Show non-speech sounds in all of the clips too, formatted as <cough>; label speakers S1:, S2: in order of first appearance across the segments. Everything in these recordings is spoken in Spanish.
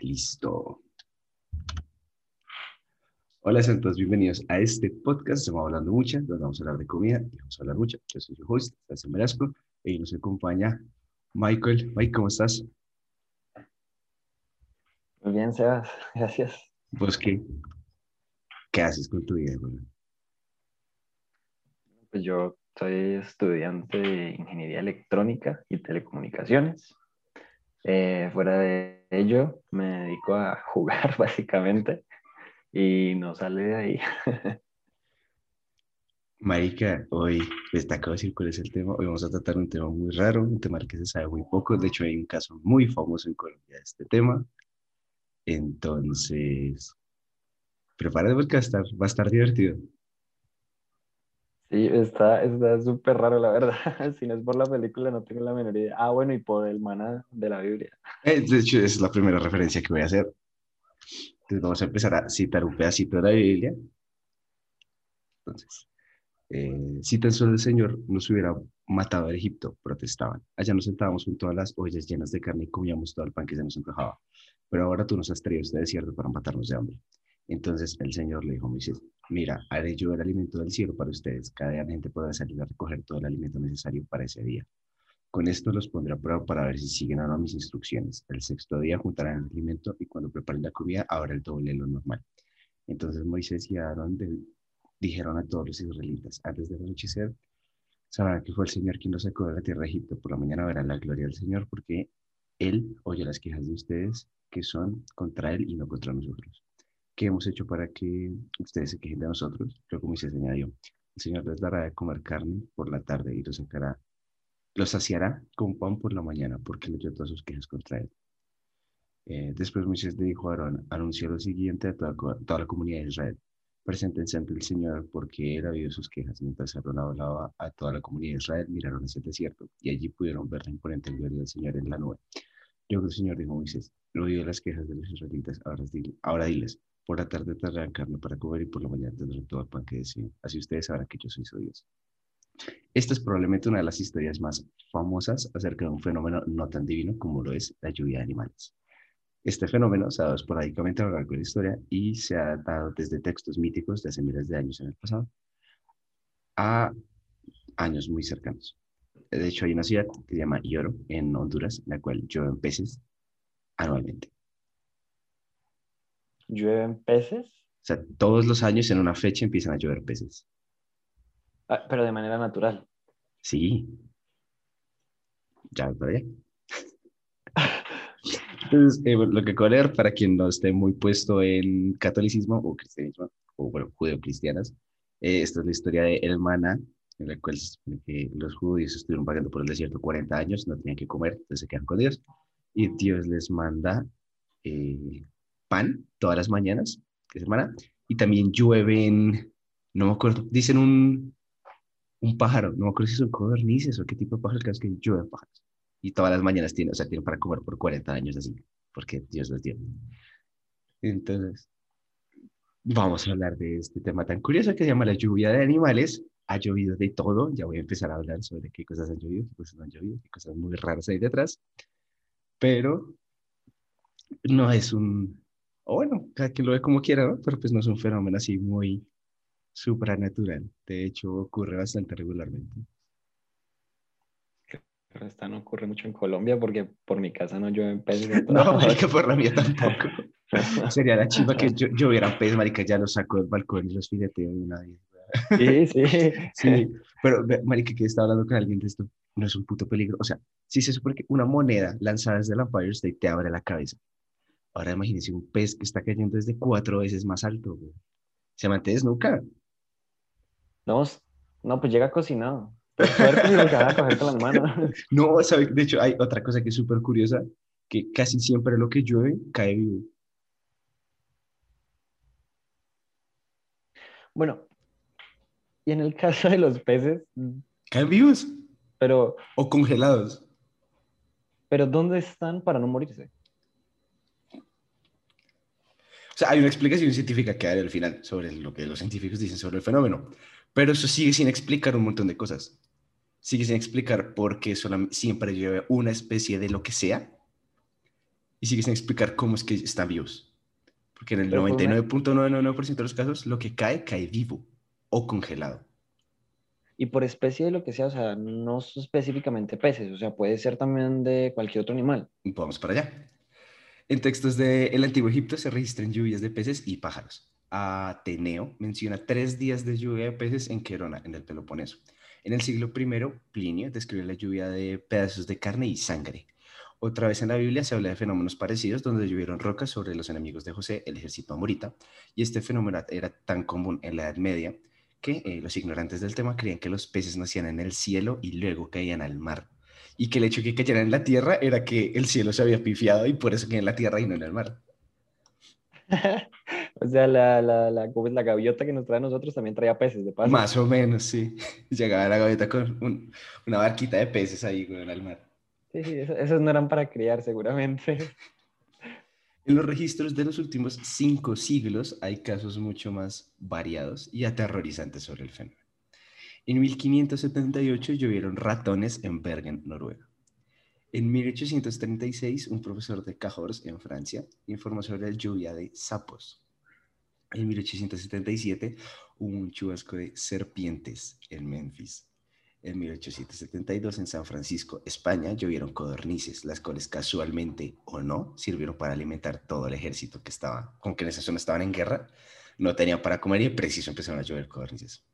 S1: Listo. Hola, santos, bienvenidos a este podcast. Estamos hablando mucho, donde vamos a hablar de comida y vamos a hablar mucho. Yo soy su host, Sebastián Velasco, y nos acompaña Michael. Mike, ¿cómo estás?
S2: Muy bien, Sebas, <laughs> gracias.
S1: ¿Vos qué? ¿Qué haces con tu vida, güey?
S2: Pues yo soy estudiante de Ingeniería Electrónica y Telecomunicaciones. Eh, fuera de ello, me dedico a <laughs> jugar básicamente y no sale de ahí. <laughs>
S1: Marica, hoy les de decir cuál es el tema. Hoy vamos a tratar un tema muy raro, un tema que se sabe muy poco. De hecho, hay un caso muy famoso en Colombia de este tema. Entonces, prepárate porque va a estar, va a estar divertido.
S2: Sí, está súper raro, la verdad. <laughs> Si no es por la película, no tengo la menor idea. Ah, bueno, y por el maná de la Biblia.
S1: Eh, de hecho, es la primera referencia que voy a hacer. Entonces, vamos a empezar a citar un pedacito de la Biblia. Entonces, eh, si tan solo el Señor nos hubiera matado en Egipto, protestaban. Allá nos sentábamos junto a las ollas llenas de carne y comíamos todo el pan que se nos encajaba. Pero ahora tú nos has traído este desierto para matarnos de hambre. Entonces el Señor le dijo a Moisés, mira, haré yo el alimento del cielo para ustedes. Cada gente pueda salir a recoger todo el alimento necesario para ese día. Con esto los pondré a prueba para ver si siguen o mis instrucciones. El sexto día juntarán el alimento y cuando preparen la comida habrá el doble de lo normal. Entonces Moisés y Aarón dijeron a todos los israelitas, antes del anochecer, sabrán que fue el Señor quien los sacó de la tierra de Egipto. Por la mañana verán la gloria del Señor porque Él oye las quejas de ustedes que son contra Él y no contra nosotros. ¿Qué hemos hecho para que ustedes se quejen de nosotros? Luego Moisés añadió, el Señor les dará de comer carne por la tarde y los sacará, los saciará con pan por la mañana, porque le dio todas sus quejas contra él. Eh, después Moisés le dijo a Aarón, anunció lo siguiente a toda, la comunidad de Israel. Preséntense ante el Señor porque él ha oído sus quejas. Mientras Aarón hablaba a toda la comunidad de Israel, miraron hacia el desierto y allí pudieron ver la imponente gloria del Señor en la nube. Luego el Señor dijo a Moisés, he oído las quejas de los israelitas, ahora diles, por la tarde tendrán carne para comer y por la mañana tendrán todo el pan que deseen. Así ustedes sabrán que yo soy su Dios. Esta es probablemente una de las historias más famosas acerca de un fenómeno no tan divino como lo es la lluvia de animales. Este fenómeno se ha dado esporádicamente a lo largo de la historia y se ha dado desde textos míticos de hace miles de años en el pasado a años muy cercanos. De hecho, hay una ciudad que se llama Ioro, en Honduras, en la cual llueven peces anualmente
S2: llueven peces.
S1: O sea, todos los años en una fecha empiezan a llover peces.
S2: Ah, pero de manera natural.
S1: Sí. Ya, todavía. Entonces, eh, lo que leer para quien no esté muy puesto en catolicismo o cristianismo, o bueno, judeo-cristianas, eh, esta es la historia de El Maná, en la cual los judíos estuvieron pagando por el desierto 40 años, no tenían que comer, entonces se quedan con Dios, y Dios les manda eh, pan todas las mañanas de semana y también llueven, no me acuerdo, dicen un, un pájaro, no me acuerdo si son codornices o qué tipo de pájaros, que llueven pájaros. Y todas las mañanas tienen, o sea, tienen para comer por 40 años así, porque Dios los dio. Entonces, vamos a hablar de este tema tan curioso que se llama la lluvia de animales. Ha llovido de todo, ya voy a empezar a hablar sobre qué cosas han llovido, qué cosas no han llovido, qué cosas muy raras hay detrás. Pero no es un, o bueno, cada quien lo ve como quiera, ¿no? Pero pues no es un fenómeno así muy supranatural. De hecho, ocurre bastante regularmente.
S2: Esta no ocurre mucho en Colombia porque por mi casa no llueven peces. <laughs>
S1: no, que por la mía tampoco. <laughs> Sería la chiva que yo, lloviera peces, marica, ya los saco del balcón y los fileteo de una vez.
S2: Sí, sí. <laughs>
S1: sí, pero marica, que está hablando con alguien de esto, no es un puto peligro. O sea, si se supone que una moneda lanzada desde el Empire State te abre la cabeza, Ahora imagínense un pez que está cayendo desde cuatro veces más alto. ¿Se mantiene nunca?
S2: No, no, pues llega cocinado. <laughs>
S1: No, de hecho hay otra cosa que es súper curiosa, que casi siempre lo que llueve cae vivo.
S2: Bueno, y en el caso de los peces...
S1: ¿Caen vivos?
S2: Pero...
S1: ¿O congelados?
S2: Pero ¿dónde están para no morirse?
S1: Sea, hay una explicación científica que hay al final sobre lo que los científicos dicen sobre el fenómeno, pero eso sigue sin explicar un montón de cosas. Sigue sin explicar por qué siempre llueve una especie de lo que sea, y sigue sin explicar cómo es que están vivos. Porque en el
S2: Pero por una-
S1: 99.999% de los casos, lo que cae, cae vivo o congelado.
S2: Y por especie de lo que sea, o sea, no específicamente peces, o sea, puede ser también de cualquier otro animal.
S1: Vamos para allá. En textos del Antiguo Egipto se registran lluvias de peces y pájaros. Ateneo menciona tres días de lluvia de peces en Querona, en el Peloponeso. En el siglo I, Plinio describe la lluvia de pedazos de carne y sangre. Otra vez en la Biblia se habla de fenómenos parecidos donde llovieron rocas sobre los enemigos de José, el ejército amorita, y este fenómeno era tan común en la Edad Media que eh, los ignorantes del tema creían que los peces nacían en el cielo y luego caían al mar. Y que el hecho de que cayeran en la tierra era que el cielo se había pifiado y por eso caían en la tierra y no en el mar. <laughs>
S2: O sea, la, la, la, la gaviota que nos trae a nosotros también traía peces de paso.
S1: Más o menos, sí. <laughs> Llegaba la gaveta con un- una barquita de peces ahí güey, al mar.
S2: Sí, sí, esos, esos no eran para criar, seguramente. <laughs>
S1: En los registros de los últimos cinco siglos hay casos mucho más variados y aterrorizantes sobre el fenómeno. En 1578 llovieron ratones en Bergen, Noruega. En 1836, un profesor de Cahors, en Francia, informó sobre la lluvia de sapos. En 1877, hubo un chubasco de serpientes en Memphis. En 1872, en San Francisco, España, llovieron codornices, las cuales casualmente o no sirvieron para alimentar todo el ejército que estaba, como que en esa zona estaban en guerra, no tenían para comer y preciso empezaron a llover codornices.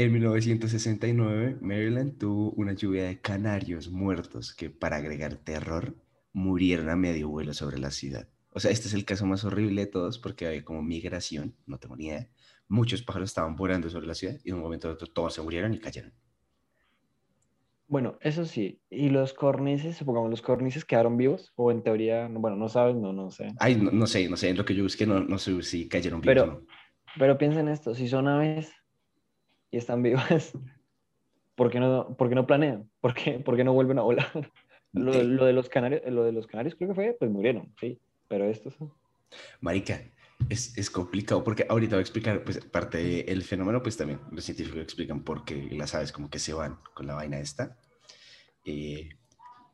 S1: En 1969, Maryland tuvo una lluvia de canarios muertos que, para agregar terror, murieron a medio vuelo sobre la ciudad. O sea, este es el caso más horrible de todos porque había como migración, no tengo ni idea. Muchos pájaros estaban volando sobre la ciudad y de un momento a otro todos se murieron y cayeron.
S2: Bueno, eso sí. ¿Y los cornices, supongamos, los cornices quedaron vivos? O en teoría, no, bueno, no sabes, no, no sé.
S1: Ay, no, no sé, no sé, en lo que yo busqué no, no sé si cayeron vivos
S2: Pero-
S1: o no.
S2: Pero piensa en esto, si son aves y están vivas, <laughs> ¿por qué no, por qué no planean? <laughs> ¿Por qué, por qué no vuelven a volar? <laughs> Lo, lo de los canarios, lo de los canarios creo que fue, pues murieron, sí. Pero estos,
S1: Marica, es, es complicado porque ahorita voy a explicar, pues, parte del fenómeno, pues también los científicos explican por qué las aves como que se van con la vaina esta. Eh,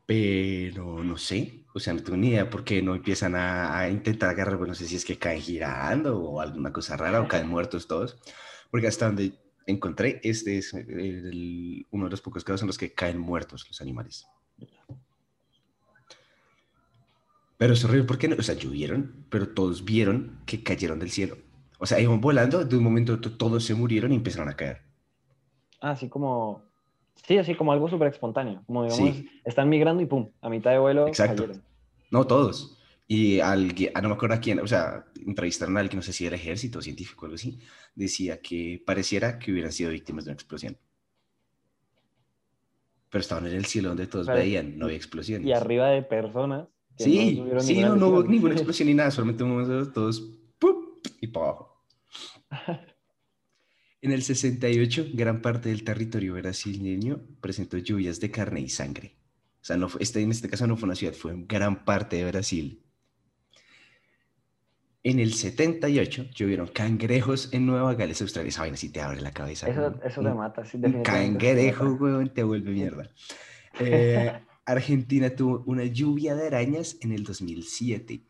S1: pero no sé, o sea, no tengo ni idea por qué no empiezan a, a intentar agarrar, pues no sé si es que caen girando o alguna cosa rara o caen muertos todos, porque hasta donde encontré, este es el- uno de los pocos casos en los que caen muertos los animales. Pero es horrible porque, no, o sea, llovieron, pero todos vieron que cayeron del cielo. O sea, iban volando, de un momento a otro todos se murieron y empezaron a caer.
S2: ah, así como, sí, así como algo súper espontáneo, como digamos,
S1: Sí.
S2: están migrando y pum, a mitad de vuelo
S1: Exacto.
S2: cayeron.
S1: No todos. Y alguien, ah, no me acuerdo a quién, o sea, entrevistaron a alguien, no sé si era ejército, científico o algo así, decía que pareciera que hubieran sido víctimas de una explosión. Pero estaban en el cielo donde todos veían, no había explosiones.
S2: Y arriba de personas.
S1: Sí,
S2: tuvieron
S1: sí, no, no hubo ninguna <laughs> explosión ni nada, solamente un momento todos ¡pum! y para abajo. En el 68, gran parte del territorio brasileño presentó lluvias de carne y sangre. O sea, no fue- este, en este caso no fue una ciudad, fue gran parte de Brasil. En el 78, llovieron cangrejos en Nueva Gales, Australia. Esa vaina sí te abre la cabeza.
S2: Eso, eso te mata, sí, definitivamente.
S1: cangrejo, weón, te vuelve mierda. Eh, <laughs> Argentina tuvo una lluvia de arañas en el 2007.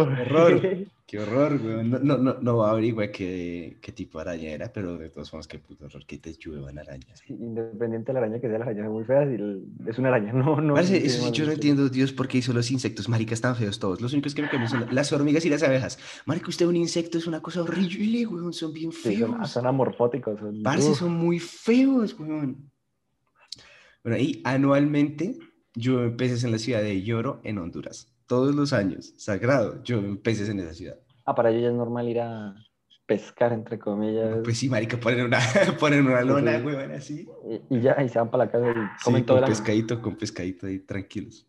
S1: <laughs> Horror. Qué horror, weón. No, no, no, no averigüe qué, qué tipo de araña era, pero de todos modos, qué puto horror que te lluevan arañas.
S2: Sí, Independiente de la araña que sea, las arañas son muy el- es una araña, <laughs> no, no.
S1: Eso sí, yo no entiendo, Dios, por qué hizo los insectos. Marica, están feos todos. Los únicos que me cambian son las hormigas y las abejas. Marica, usted un insecto es una cosa horrible, weón. Son bien
S2: Sí, son,
S1: feos.
S2: son amorfóticos. Son,
S1: Parce, son muy feos, weón. Bueno, y anualmente llueven peces en la ciudad de Lloro, en Honduras. Todos los años, sagrado, llueven peces en esa ciudad.
S2: Ah, para ellos ya es normal ir a pescar, entre comillas.
S1: Pues sí, marica, ponen una, <laughs> ponen una lona,
S2: sí.
S1: weón, así.
S2: y, y ya, y se van para la casa y
S1: Sí,
S2: comen todo
S1: con
S2: el año.
S1: pescadito, con pescadito ahí, tranquilos.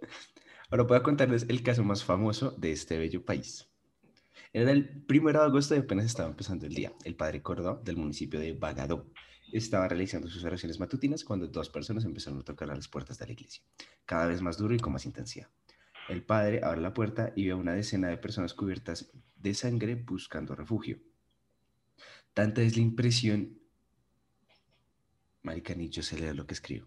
S1: <laughs> Ahora voy a contarles el caso más famoso de este bello país. Era el primero de agosto y apenas estaba empezando el día. El padre Córdoba, del municipio de Bagadó, estaba realizando sus oraciones matutinas cuando dos personas empezaron a tocar a las puertas de la iglesia, cada vez más duro y con más intensidad. El padre abre la puerta y ve a una decena de personas cubiertas de sangre buscando refugio. Tanta es la impresión. Marica, ni yo sé leer lo que escribo.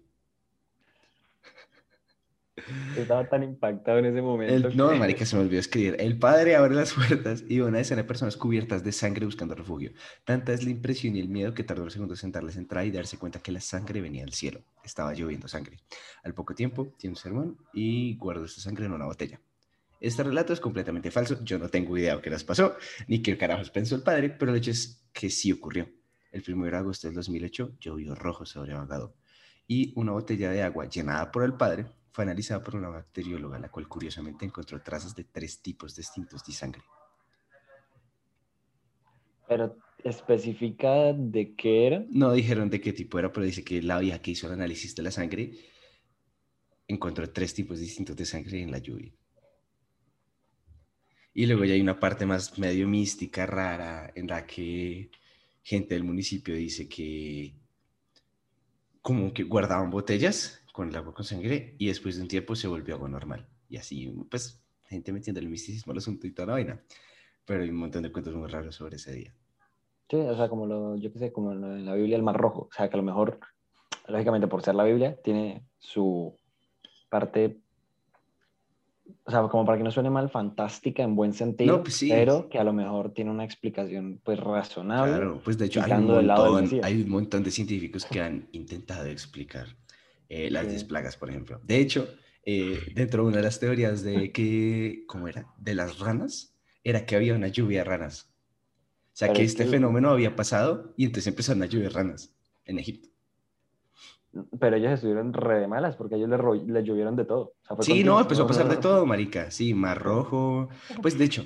S2: Estaba tan impactado en ese momento.
S1: no, marica, se me olvidó escribir. El padre abre las <laughs> puertas y una escena de personas cubiertas de sangre buscando refugio. Tanta es la impresión y el miedo que tardó un segundo en sentarles entrar y darse cuenta que la sangre venía del cielo. Estaba lloviendo sangre. Al poco tiempo, tiene un sermón y guardó esta sangre en una botella. Este relato es completamente falso. Yo no tengo idea de qué les pasó, ni qué carajos pensó el padre, pero el hecho es que sí ocurrió. El 1 de agosto del 2008 llovió rojo sobre Bagado y una botella de agua llenada por el padre fue analizada por una bacterióloga, la cual curiosamente encontró trazas de tres tipos distintos de sangre.
S2: Pero especifica de qué era.
S1: No dijeron de qué tipo era, pero dice que la vieja que hizo el análisis de la sangre encontró tres tipos distintos de sangre en la lluvia. Y luego ya hay una parte más medio mística, rara, en la que gente del municipio dice que como que guardaban botellas con el agua con sangre y después de un tiempo se volvió agua normal. Y así, pues, gente metiendo el misticismo al asunto y toda la vaina. Pero hay un montón de cuentos muy raros sobre ese día.
S2: Sí, o sea, como lo, yo qué sé, como en la Biblia el Mar Rojo. O sea, que a lo mejor, lógicamente por ser la Biblia, tiene su parte o sea, como para que no suene mal, fantástica en buen sentido, pues pero que a lo mejor tiene una explicación pues razonable.
S1: Claro, pues de hecho hay un, montón, hay un, montón, de científicos que han intentado explicar eh, las 10 plagas, por ejemplo. De hecho, eh, dentro de una de las teorías de <laughs> que, ¿cómo era? De las ranas, era que había una lluvia de ranas. O sea, que este fenómeno había pasado y entonces empezaron a lluvia de ranas en Egipto.
S2: Pero ellos estuvieron re malas porque ellos le, llovieron de todo.
S1: sí, no, empezó a pasar de todo, marica. Sí, mar rojo. Pues de hecho,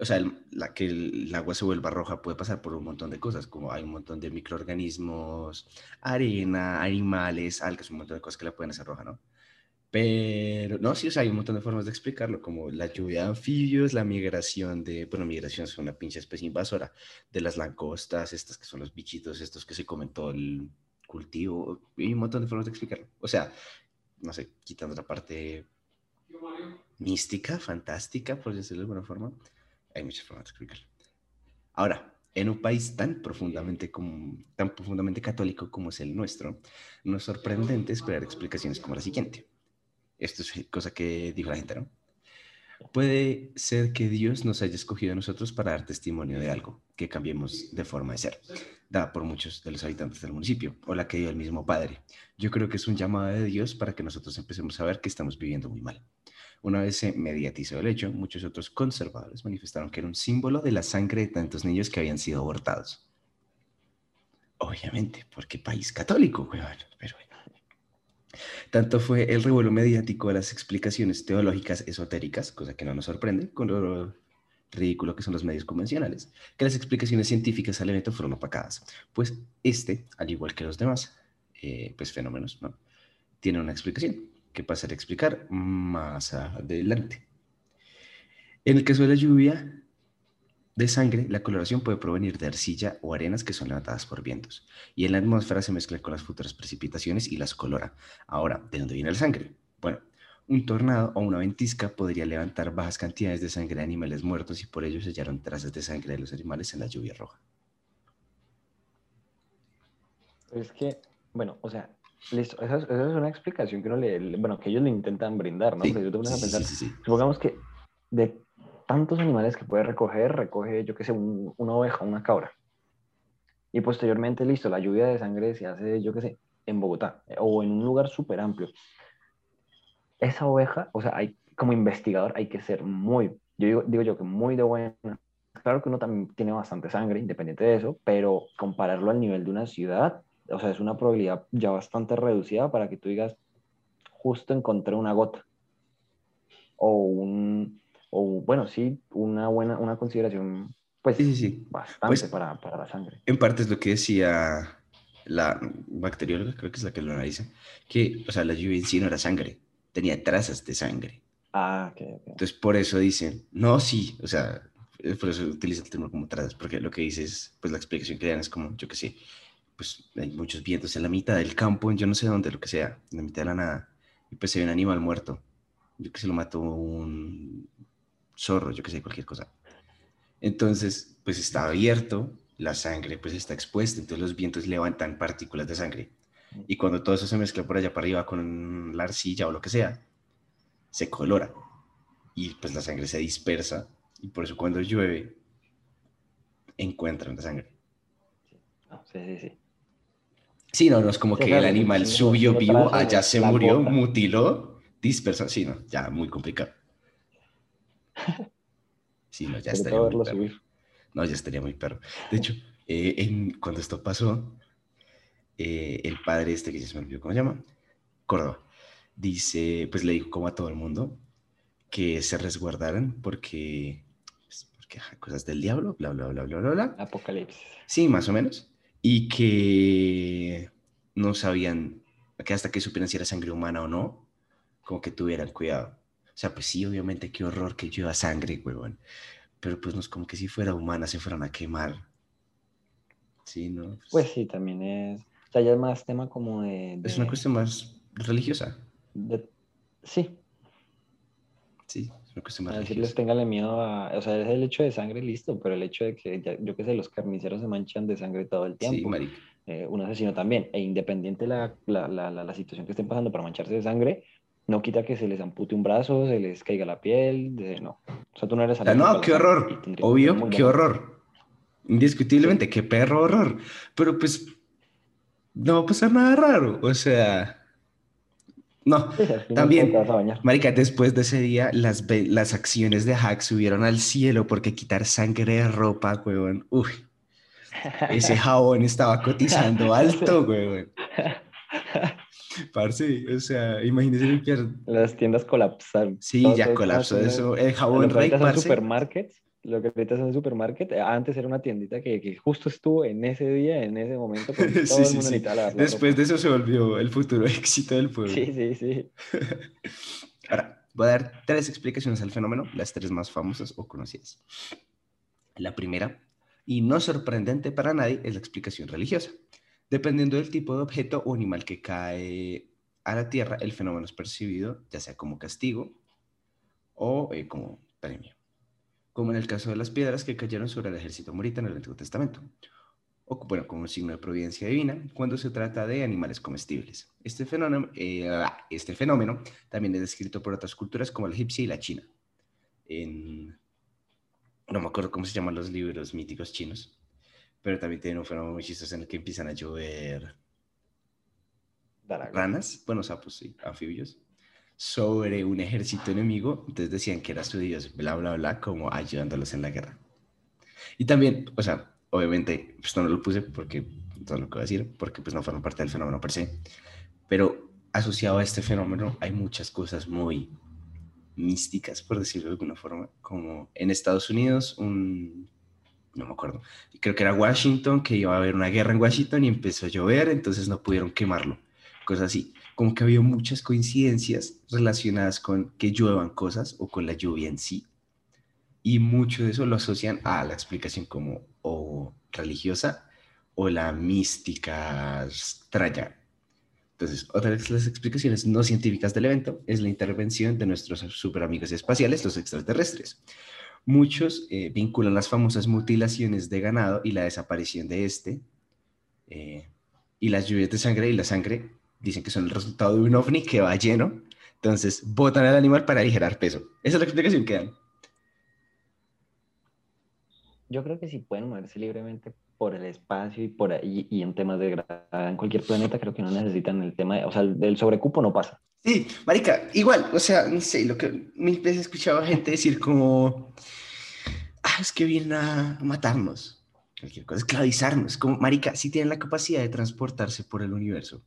S1: o sea, la que el, agua se vuelva roja puede pasar por un montón de cosas, como hay un montón de microorganismos, arena, animales, algas, un montón de cosas que la pueden hacer roja, ¿no? Pero, no, sí, o sea, hay un montón de formas de explicarlo, como la lluvia de anfibios, la migración de, bueno, migración es una pinche especie invasora, de las langostas, estas que son los bichitos, estos que se comen todo el cultivo, hay un montón de formas de explicarlo. O sea, no sé, quitando la parte mística, fantástica, por decirlo de alguna forma, hay muchas formas de explicarlo. Ahora, en un país tan profundamente, como, tan profundamente católico como es el nuestro, no es sorprendente esperar explicaciones como la siguiente. Esto es cosa que dijo la gente, ¿no? Puede ser que Dios nos haya escogido a nosotros para dar testimonio de algo, que cambiemos de forma de ser, dada por muchos de los habitantes del municipio, o la que dio el mismo Padre. Yo creo que es un llamado de Dios para que nosotros empecemos a ver que estamos viviendo muy mal. Una vez se mediatizó el hecho, muchos otros conservadores manifestaron que era un símbolo de la sangre de tantos niños que habían sido abortados. Obviamente, porque país católico, pero tanto fue el revuelo mediático de las explicaciones teológicas esotéricas, cosa que no nos sorprende, con lo ridículo que son los medios convencionales, que las explicaciones científicas al evento fueron opacadas. Pues este, al igual que los demás, eh, pues fenómenos, ¿no? Tiene una explicación que pasaré a explicar más adelante. En el caso de la lluvia, de sangre, la coloración puede provenir de arcilla o arenas que son levantadas por vientos, y en la atmósfera se mezcla con las futuras precipitaciones y las colora. Ahora, ¿de dónde viene la sangre? Bueno, un tornado o una ventisca podría levantar bajas cantidades de sangre de animales muertos y por ello se hallaron trazas de sangre de los animales en la lluvia roja.
S2: Es que, bueno, o sea, listo, esa es, una explicación que, uno le, bueno, que ellos le intentan brindar, ¿no? supongamos que de tantos animales que puede recoger, recoge, yo qué sé, una oveja, una cabra. Y posteriormente, listo, la lluvia de sangre se hace, yo qué sé, en Bogotá eh, o en un lugar súper amplio. Esa oveja, o sea, hay, como investigador hay que ser muy, yo digo, digo yo que muy de buena. Claro que uno también tiene bastante sangre, independiente de eso, pero compararlo al nivel de una ciudad, o sea, es una probabilidad ya bastante reducida para que tú digas, justo encontré una gota o un, o bueno, sí, una buena, una consideración, pues, sí, sí, bastante pues, para, para, la sangre.
S1: En parte es lo que decía la bacterióloga, creo que es la que lo analiza, que, o sea, la lluvia en sí no era sangre, tenía trazas de sangre.
S2: Ah, ok,
S1: Entonces, por eso dicen, no, sí, o sea, por eso utiliza el término como trazas, porque lo que dice es, pues la explicación que dan es como, yo qué sé, pues hay muchos vientos en la mitad del campo, en yo no sé dónde, lo que sea, en la mitad de la nada, y pues se ve un animal muerto. Yo que se lo mató un, zorro, yo que sé, cualquier cosa. Entonces, pues está abierto, la sangre pues está expuesta, entonces los vientos levantan partículas de sangre. Y cuando todo eso se mezcla por allá para arriba con la arcilla o lo que sea, se colora y pues la sangre se dispersa y por eso cuando llueve encuentran la sangre.
S2: sí, sí, sí.
S1: Sí, no, no es como que el animal subió vivo, allá se murió, mutiló, dispersó. Sí, no, ya muy complicado. Sí, no, ya estaría muy perro. No, ya estaría muy perro. De hecho, eh, en, cuando esto pasó, eh, el padre este que ya se me olvidó cómo se llama, Córdoba, dice, pues le dijo como a todo el mundo que se resguardaran porque, pues, porque cosas del diablo, bla, bla, bla, bla, bla, bla.
S2: Apocalipsis.
S1: Sí, más o menos y que no sabían, que hasta que supieran si era sangre humana o no, como que tuvieran cuidado. O sea, pues sí, obviamente, qué horror que lleva sangre, huevón. Pero pues no es como que si fuera humana se fueran a quemar. Sí, ¿no?
S2: Pues, pues sí, también es. O sea, ya es más tema como de.
S1: Es una cuestión más religiosa.
S2: Sí.
S1: Sí,
S2: a decirles téngale miedo a, o sea, es el hecho de sangre, listo, pero el hecho de que, yo qué sé, los carniceros se manchan de sangre todo el tiempo. Sí, eh, un asesino también, e independiente la, la, la, la, situación que estén pasando para mancharse de sangre, no quita que se les ampute un brazo, se les caiga la piel, de, no. O sea, tú no eres
S1: No, qué horror, obvio, qué horror. Indiscutiblemente, qué perro horror. Pero pues, no va a pasar nada raro, o sea... No, <laughs> también, Marica, después de ese día, las, las acciones de Hack subieron al cielo porque quitar sangre de ropa, weón. Uy, ese <laughs> jabón estaba cotizando alto, weón. <laughs> Parce, o sea, imagínese limpiar.
S2: Las tiendas colapsaron.
S1: Sí, ya colapsó eso. El jabón
S2: Rey, supermarkets lo que ahorita es un supermarket, eh, antes era una tiendita que, que, justo estuvo en ese día, en ese momento, <laughs> todo sí, el mundo
S1: sí, Después de eso se volvió el futuro <laughs> éxito del pueblo.
S2: Sí, sí, sí. <laughs>
S1: Ahora, voy a dar tres explicaciones al fenómeno, las tres más famosas o conocidas. La primera, y no sorprendente para nadie, es la explicación religiosa. Dependiendo del tipo de objeto o animal que cae a la tierra, el fenómeno es percibido ya sea como castigo o eh, como premio como en el caso de las piedras que cayeron sobre el ejército morita en el Antiguo Testamento, o bueno, como un signo de providencia divina cuando se trata de animales comestibles. Este fenómeno, eh, este fenómeno también es descrito por otras culturas como la egipcia y la china. En, no me acuerdo cómo se llaman los libros míticos chinos, pero también tienen un fenómeno muy chistoso en el que empiezan a llover ranas, bueno, sapos, sí, anfibios, sobre un ejército enemigo, entonces decían que era su dios, bla, bla, bla, como ayudándolos en la guerra. Y también, o sea, obviamente, pues no lo puse porque, todo lo que decir, porque pues no forman parte del fenómeno per se, pero asociado a este fenómeno hay muchas cosas muy místicas, por decirlo de alguna forma, como en Estados Unidos, un, no me acuerdo, creo que era Washington, que iba a haber una guerra en Washington y empezó a llover, entonces no pudieron quemarlo, cosas así como que había muchas coincidencias relacionadas con que lluevan cosas o con la lluvia en sí. Y mucho de eso lo asocian a la explicación como o religiosa o la mística extraña. Entonces, otra de las explicaciones no científicas del evento es la intervención de nuestros super amigos espaciales, los extraterrestres. Muchos eh, vinculan las famosas mutilaciones de ganado y la desaparición de este, eh, y las lluvias de sangre y la sangre dicen que son el resultado de un ovni que va lleno, entonces botan al animal para aligerar peso. Esa es la explicación que dan.
S2: Yo creo que si pueden moverse libremente por el espacio y por ahí y en temas de gravedad en cualquier planeta, creo que no necesitan el tema, o sea, del sobrecupo no pasa.
S1: Sí, marica, igual, o sea, no sé, lo que mil veces he escuchado a gente decir como, ah, es que vienen a matarnos, cualquier cosa, esclavizarnos, como, marica, si tienen la capacidad de transportarse por el universo,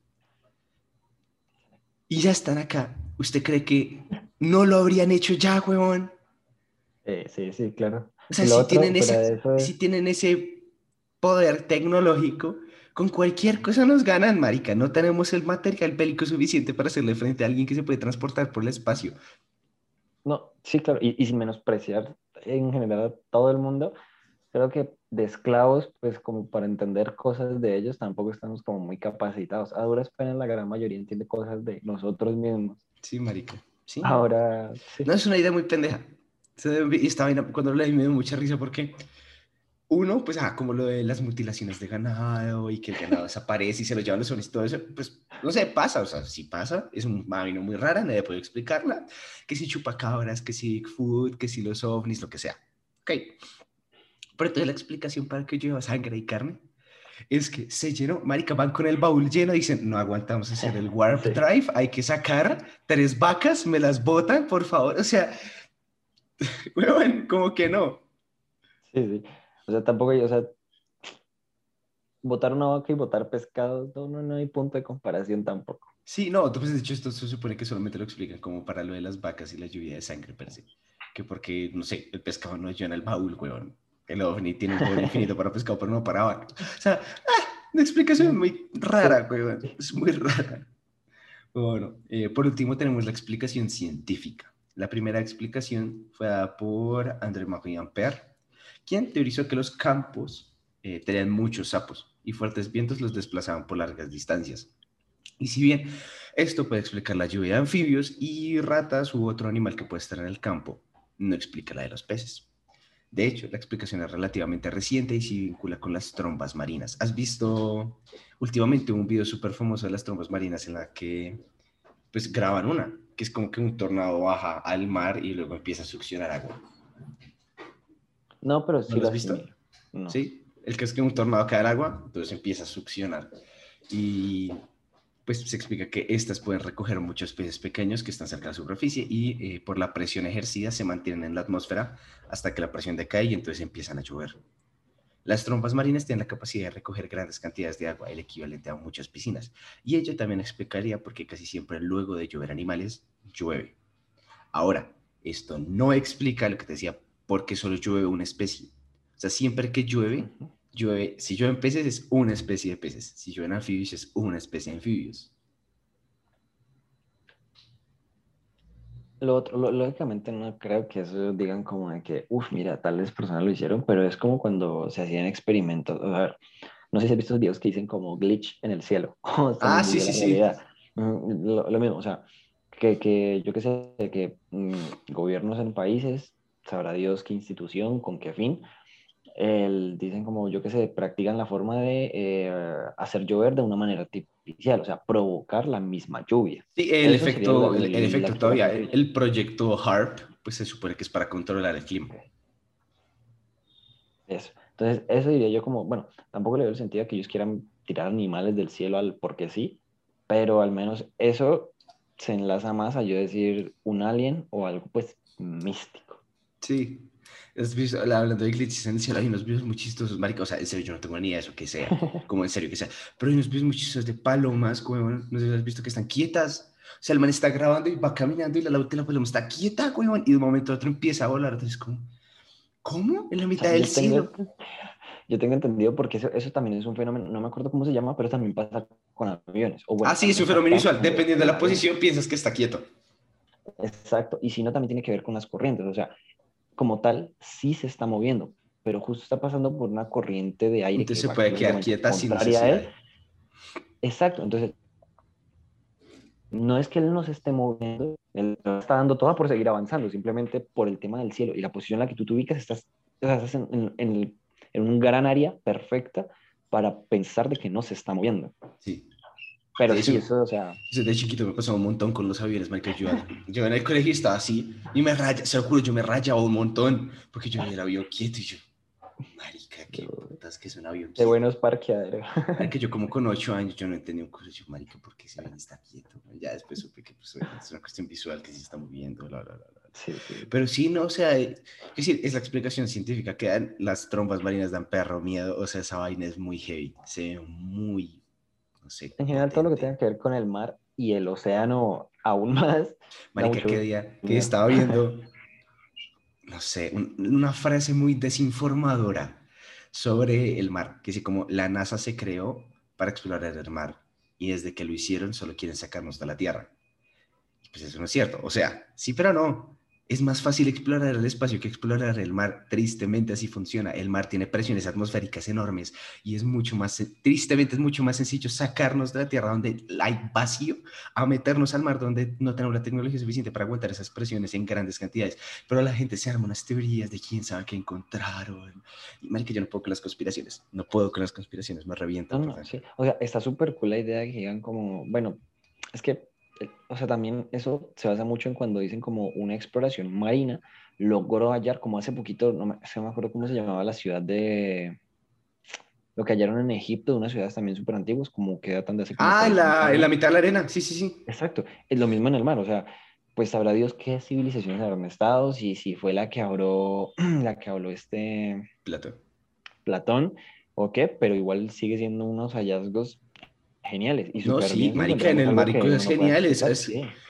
S1: y ya están acá. ¿Usted cree que no lo habrían hecho ya, huevón?
S2: sí, sí, claro.
S1: O sea, si, tienen ese, si tienen ese poder tecnológico, con cualquier cosa nos ganan, marica. No tenemos el material bélico suficiente para hacerle frente a alguien que se puede transportar por el espacio.
S2: No, sí, claro. Y, y sin menospreciar en general a todo el mundo, creo que de esclavos, pues como para entender cosas de ellos, tampoco estamos como muy capacitados. A duras penas la gran mayoría entiende cosas de nosotros mismos.
S1: Sí, marica. Sí.
S2: Ahora...
S1: No, es una idea muy pendeja. Y estaba, cuando lo leí me dio mucha risa porque uno, pues, ah, como lo de las mutilaciones de ganado y que el ganado <laughs> desaparece y se lo llevan los ovnis y todo eso, pues, no sé, pasa, o sea, si pasa, es un vaina muy rara, nadie puede explicarla, que si chupacabras, que si Bigfoot, que si los ovnis, lo que sea. Ok. Pero entonces la explicación para que lleva sangre y carne es que se llenó, marica, van con el baúl lleno, dicen, no aguantamos hacer el warp drive, hay que sacar tres vacas, me las botan, por favor, o sea, <laughs> bueno, como que no.
S2: Sí, sí. O sea, tampoco, o sea, botar una vaca y botar pescado, no, no, no hay punto de comparación tampoco.
S1: Sí, no, entonces de hecho esto se supone que solamente lo explican como para lo de las vacas y la lluvia de sangre per se. Que porque, no sé, el pescado no llena el baúl, weón. El ovni tiene un baúl infinito para pescado, pero no para vacas. O sea, ah, una explicación muy rara, weón. Es muy rara. Bueno, eh, por último tenemos la explicación científica. La primera explicación fue dada por André-Marie Ampère, quien teorizó que los campos eh, tenían muchos sapos y fuertes vientos los desplazaban por largas distancias. Y si bien esto puede explicar la lluvia de anfibios y ratas u otro animal que puede estar en el campo, no explica la de los peces. De hecho, la explicación es relativamente reciente y se vincula con las trombas marinas. ¿Has visto últimamente un video súper famoso de las trombas marinas en la que pues graban una, que es como que un tornado baja al mar y luego empieza a succionar agua?
S2: No, pero sí
S1: lo has visto. Sí, el que es que un tornado cae al agua, entonces empieza a succionar. Y pues se explica que estas pueden recoger muchos peces pequeños que están cerca de la superficie y eh, por la presión ejercida se mantienen en la atmósfera hasta que la presión decae y entonces empiezan a llover. Las trompas marinas tienen la capacidad de recoger grandes cantidades de agua, el equivalente a muchas piscinas, y ello también explicaría por qué casi siempre luego de llover animales llueve. Ahora, esto no explica lo que te decía porque solo llueve una especie. O sea, siempre que llueve, llueve, si llueve en peces es una especie de peces, si llueve en anfibios es una especie de anfibios.
S2: Lo otro, lógicamente no creo que eso digan como de que, uff, mira, tales personas lo hicieron, pero es como cuando se hacían experimentos. A ver, no sé si has visto videos que dicen como glitch en el cielo. <laughs>
S1: ah, sí, sí, sí.
S2: Mm, lo, mismo, o sea, que, que yo qué sé, que mm, gobiernos en países sabrá Dios qué institución, con qué fin, el, dicen como, yo que sé, practican la forma de eh, hacer llover de una manera artificial, o sea, provocar la misma lluvia.
S1: Sí, el efecto, el, efecto todavía, el, proyecto HARP, pues se supone que es para controlar el clima.
S2: Eso. Entonces, eso diría yo como, bueno, tampoco le doy el sentido a que ellos quieran tirar animales del cielo al porque sí, pero al menos eso se enlaza más a yo decir un alien o algo pues místico.
S1: Sí. ¿Has visto, hablando de cielo, hay unos videos muy chistosos, marica, o sea, en serio, yo no tengo ni idea de eso que sea, <laughs> como en serio que sea, pero hay unos videos muy chistosos de palomas, weón, no sé si has visto que están quietas, o sea, el man está grabando y va caminando y la, la, la paloma está quieta, weón, y de un momento a otro empieza a volar, entonces como, ¿cómo? En la mitad del cielo. <laughs>
S2: yo tengo entendido porque eso, eso, también es un fenómeno, no me acuerdo cómo se llama, pero también pasa con aviones.
S1: O ah, sí, es un fenómeno visual, dependiendo de la posición piensas que está quieto.
S2: Exacto, y si no, también tiene que ver con las corrientes, o sea, como tal sí se está moviendo, pero justo está pasando por una corriente de aire.
S1: Entonces se puede quedar quieta sin necesidad.
S2: Exacto, entonces no es que él no se esté moviendo, él está dando toda por seguir avanzando, simplemente por el tema del cielo y la posición en la que tú te ubicas, estás, estás en, en, en un gran área perfecta para pensar de que no se está moviendo.
S1: Sí.
S2: Pero sí, eso, o sea...
S1: Desde chiquito me pasó un montón con los aviones, marica. Yo, yo en el colegio estaba así y me raya, se lo juro, yo me rayaba un montón porque yo veía el avión quieto y yo, marica, qué putas que es un avión
S2: quieto. De buenos parqueaderos.
S1: que yo <laughs> como con ocho años yo no entendía un colegio, marica, ¿por qué ese avión está quieto? Ya después supe que pues, es una cuestión visual que se está moviendo, bla, bla, bla.
S2: Sí, sí.
S1: Pero sí, no, o sea, es decir, es la explicación científica que dan, las trombas marinas dan perro miedo, o sea, esa vaina es muy heavy, se ve muy,
S2: en general, todo lo que tenga que ver con el mar y el océano aún <laughs> más.
S1: Marica, qué día que estaba viendo, no sé, una frase muy desinformadora sobre el mar, que sí, como la NASA se creó para explorar el mar y desde que lo hicieron solo quieren sacarnos de la Tierra. Pues eso no es cierto. O sea, sí, pero no. Es más fácil explorar el espacio que explorar el mar. Tristemente así funciona. El mar tiene presiones atmosféricas enormes y es mucho más, tristemente es mucho más sencillo sacarnos de la Tierra donde hay vacío a meternos al mar donde no tenemos la tecnología suficiente para aguantar esas presiones en grandes cantidades. Pero la gente se arma unas teorías de quién sabe qué encontraron. Y mal que yo no puedo con las conspiraciones. No puedo con las conspiraciones, me revientan.
S2: No, sí. O sea, está súper cool la idea de que digan como, bueno, es que o sea, también eso se basa mucho en cuando dicen como una exploración marina logró hallar, como hace poquito, no me, me acuerdo cómo se llamaba la ciudad de, lo que hallaron en Egipto, unas ciudades también súper antiguas, como que datan de hace...
S1: ah, en la, en la, mitad de la arena, sí, sí, sí.
S2: Exacto, es lo mismo en el mar, o sea, pues sabrá Dios qué civilizaciones habrán estado, si, si fue la que habló, <clears throat> la que habló este...
S1: Platón.
S2: Platón, o qué, pero igual sigue siendo unos hallazgos geniales. Y
S1: no, sí, marica, en el mar hay cosas geniales.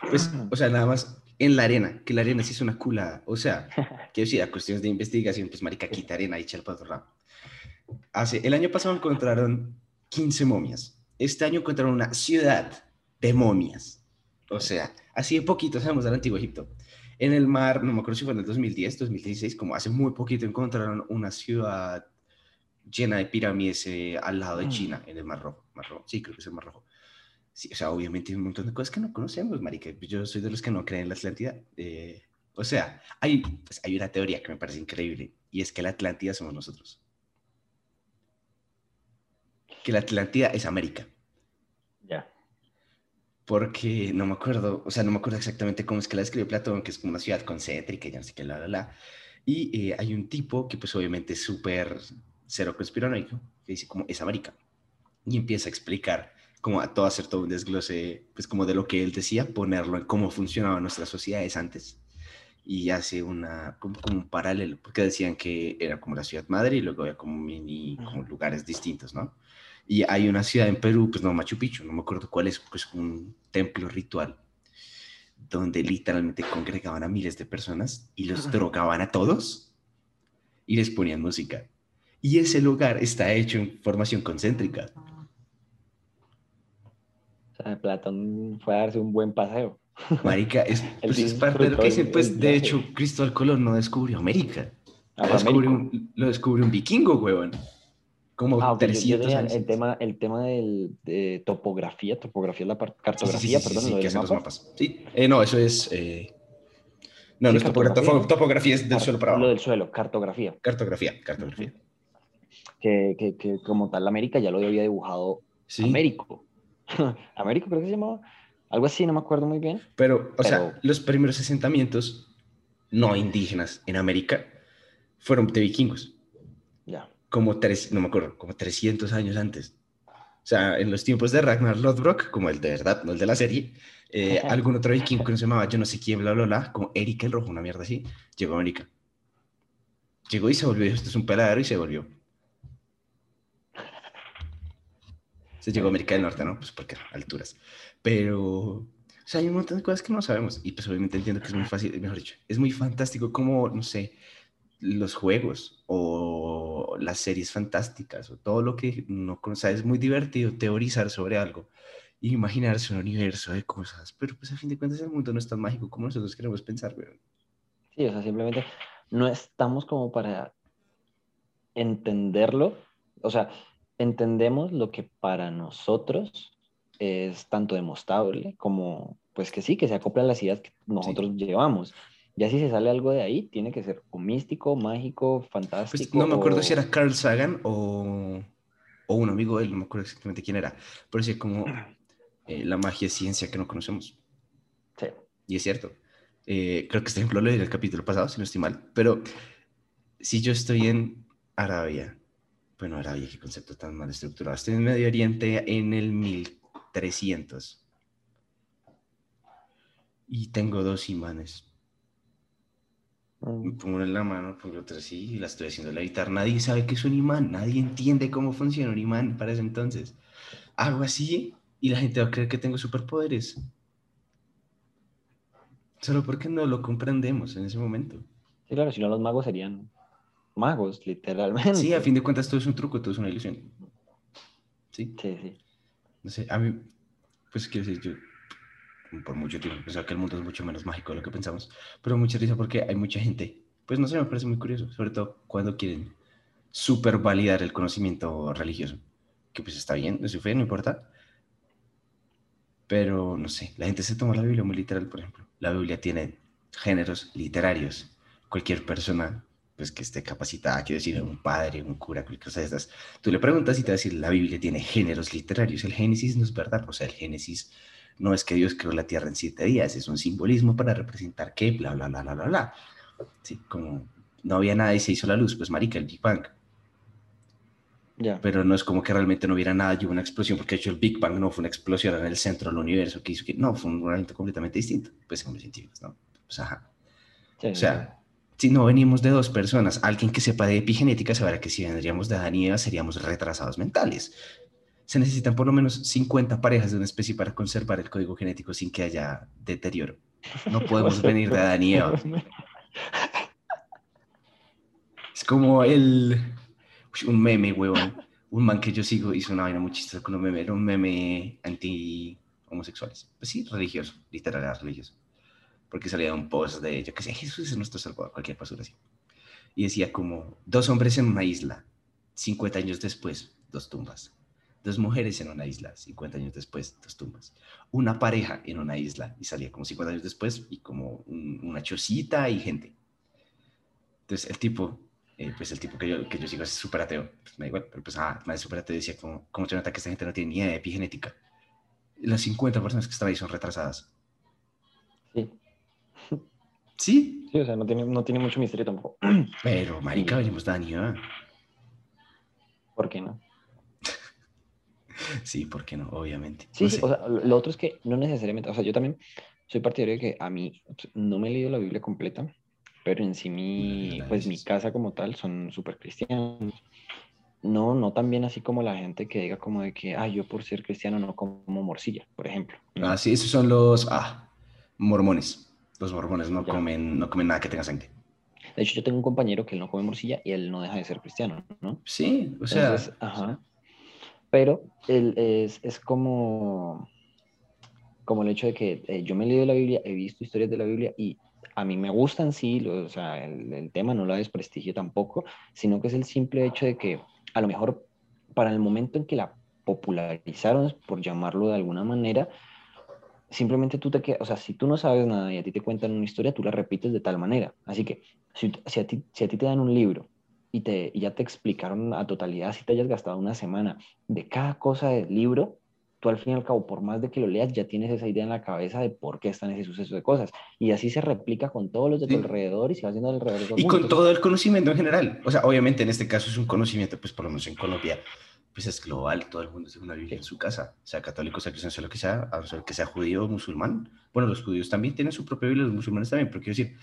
S1: Pues, o sea, nada más en la arena, que la arena sí es una cula. O sea, <laughs> quiero decir, a cuestiones de investigación, pues marica, quita arena y echa el otro lado. Hace, el año pasado encontraron 15 momias. Este año encontraron una ciudad de momias. O sea, así de poquito sabemos del Antiguo Egipto. En el mar, no me acuerdo si fue en el 2010, 2016, como hace muy poquito encontraron una ciudad llena de pirámides eh, al lado de mm. China, en el Mar Rojo. Mar Rojo. Sí, creo que es el Mar Rojo. Sí, o sea, obviamente hay un montón de cosas que no conocemos, marica. Yo soy de los que no creen en la Atlántida. Eh, o sea, hay, pues, hay una teoría que me parece increíble y es que la Atlántida somos nosotros. Que la Atlántida es América.
S2: Ya.
S1: Porque no me acuerdo, o sea, no me acuerdo exactamente cómo es que la describe Platón, que es como una ciudad concéntrica, ya no sé qué, la, la, la. Y eh, hay un tipo que pues obviamente es súper cero conspiranoico, que dice como es América. Y empieza a explicar, como a todo hacer todo un desglose, pues como de lo que él decía, ponerlo en cómo funcionaban nuestras sociedades antes. Y hace una, como, un paralelo, porque decían que era como la ciudad madre y luego había como mini, como lugares distintos, ¿no? Y hay una ciudad en Perú, pues no, Machu Picchu, no me acuerdo cuál es, pues un templo ritual donde literalmente congregaban a miles de personas y los drogaban a todos y les ponían música. Y ese lugar está hecho en formación concéntrica.
S2: O sea, Platón fue a darse un buen paseo.
S1: Marica, es, <laughs> pues, parte de lo que dicen. Pues, de hecho, Cristóbal Colón no descubrió América. Ah, lo descubrió, un, lo descubrió, un, vikingo, huevón. Como ah, 300 años.
S2: El tema, el tema del, de topografía, topografía, la cartografía,
S1: sí,
S2: perdón.
S1: Sí, que hacen los mapas. Sí, eh, no, eso es... Eh... No, no es topografía. topografía, es del suelo para abajo.
S2: Lo del suelo, cartografía.
S1: Cartografía, cartografía
S2: que, que, como tal América ya lo había dibujado Américo. <laughs> Américo creo que se llamaba. Algo así, no me acuerdo muy bien.
S1: Pero, o sea, los primeros asentamientos no indígenas en América fueron de vikingos.
S2: Ya.
S1: Como tres, no me acuerdo, como 300 años antes. O sea, en los tiempos de Ragnar Lodbrok, como el de verdad, no el de la serie, eh, <laughs> algún otro vikingo que no se llamaba yo no sé quién, bla, bla, bla, como Erika el Rojo, una mierda así, llegó a América. Llegó y se volvió, esto es un peladero y se volvió. Se llegó a América del Norte, ¿no? Pues porque alturas. Pero, o sea, hay un montón de cosas que no sabemos. Y pues obviamente entiendo que es muy fácil, mejor dicho, es muy fantástico como, no sé, los juegos o las series fantásticas o todo lo que no conoces. Es muy divertido teorizar sobre algo e imaginarse un universo de cosas. Pero pues a fin de cuentas el mundo no es tan mágico como nosotros queremos pensar, ¿verdad?
S2: Sí, o sea, simplemente no estamos como para entenderlo. O sea, entendemos lo que para nosotros es tanto demostrable como, pues que sí, que se acopla a las ideas que nosotros llevamos. Ya si se sale algo de ahí, tiene que ser místico, mágico, pues, fantástico.
S1: no me acuerdo si era Carl Sagan o, o, un amigo de él, no me acuerdo exactamente quién era, pero sí como eh, la magia es ciencia que no conocemos.
S2: Sí.
S1: Y es cierto. Eh, creo que este ejemplo lo leí en el capítulo pasado, si no estoy mal, pero si yo estoy en Arabia bueno, Arabia, qué concepto tan mal estructurado. Estoy en Medio Oriente en el 1300. Y tengo dos imanes. Mm. Me pongo en la mano, pongo otra así y la estoy haciendo levitar. Nadie sabe qué es un imán, nadie entiende cómo funciona un imán para ese entonces. Hago así y la gente va a creer que tengo superpoderes. Solo porque no lo comprendemos en ese momento.
S2: Sí, claro, si no los magos serían magos, literalmente.
S1: Sí, a fin de cuentas todo es un truco, todo es una ilusión. Sí.
S2: Sí, sí.
S1: No sé, a mí, pues quiero decir, yo por mucho tiempo pensaba que el mundo es mucho menos mágico de lo que pensamos, pero mucha risa porque hay mucha gente, pues no sé, me parece muy curioso, sobre todo cuando quieren super validar el conocimiento religioso, que pues está bien, no su fe, no importa, pero no sé, la gente se toma la Biblia muy literal, por ejemplo. La Biblia tiene géneros literarios. Cualquier persona pues, que esté capacitada, quiero decir, un padre, un cura, cualquier cosa de estas, tú le preguntas y te va a decir, la Biblia tiene géneros literarios. El Génesis no es verdad, o sea, el Génesis no es que Dios creó la tierra en siete días, es un simbolismo para representar que, bla, bla, bla, bla, bla, bla. Sí, como no había nada y se hizo la luz, pues marica, el Big Bang. Ya. Pero no es como que realmente no hubiera nada y hubo una explosión, porque de hecho el Big Bang no fue una explosión en el centro del universo que hizo que, no, fue un evento completamente distinto, pues según los científicos, ¿no? Pues ajá. o sea, si no venimos de dos personas, alguien que sepa de epigenética sabrá que si vendríamos de Adán y Eva seríamos retrasados mentales. Se necesitan por lo menos 50 parejas de una especie para conservar el código genético sin que haya deterioro. No <laughs> podemos venir de Adán y Eva. Es como el... Un meme, huevón. Un man que yo sigo hizo una vaina muy chistosa con un meme. Era un meme anti-homosexuales. Pues sí, religioso, literal, religioso porque salía un post de, yo que sé, Jesús es nuestro salvador, cualquier basura así. Y decía como, dos hombres en una isla, 50 años después, dos tumbas. Dos mujeres en una isla, 50 años después, dos tumbas. Una pareja en una isla, y salía como 50 años después, y como una chocita y gente. Entonces el tipo, eh, pues el tipo que yo, que yo sigo es súper ateo, pues me da igual, pero pues ah, más súper ateo decía como, ¿cómo se nota que esta gente no tiene ni idea de epigenética? Las 50 personas que están ahí son retrasadas.
S2: Sí.
S1: Sí.
S2: O sea, no tiene, no tiene mucho misterio tampoco. <clears throat>
S1: Pero, marica, venimos de Daniel.
S2: ¿Por qué no?
S1: sí, ¿por qué no? Obviamente.
S2: Sí, o sea, lo otro es que no necesariamente, o sea, yo también soy partidario de que a mí no me he leído la Biblia completa, pero en sí mi, pues mi casa como tal son súper cristianos. No, no tan bien así como la gente que diga como de que, ah, yo por ser cristiano no como morcilla, por ejemplo.
S1: Ah, sí, esos son los, ah, mormones. Los mormones no comen, no comen nada que tenga sangre.
S2: De hecho, yo tengo un compañero que él no come morcilla y él no deja de ser cristiano, ¿no?
S1: Sí, o sea.
S2: ajá. Pero él es, es, como, como el hecho de que eh, yo me he leído la Biblia, he visto historias de la Biblia y a mí me gustan, sí, o sea, el, el tema no lo desprestigio tampoco, sino que es el simple hecho de que a lo mejor para el momento en que la popularizaron, por llamarlo de alguna manera, simplemente tú te quedas, o sea, si tú no sabes nada y a ti te cuentan una historia, tú la repites de tal manera. Así que si, a, ti, si a ti te dan un libro y, te, ya te explicaron a totalidad, si te hayas gastado una semana de cada cosa del libro, tú al fin y al cabo, por más de que lo leas, ya tienes esa idea en la cabeza de por qué están ese suceso de cosas. Y así se replica con todos los de tu alrededor y se va haciendo alrededor.
S1: De y con todo el conocimiento en general. O sea, obviamente en este caso es un conocimiento, pues por lo menos en Colombia, pues es global, todo el mundo tiene una Biblia en su casa, sea católico, sea cristiano, sea lo que sea, a no ser que sea judío o musulmán. Bueno, los judíos también tienen su propia Biblia, los musulmanes también, pero quiero decir,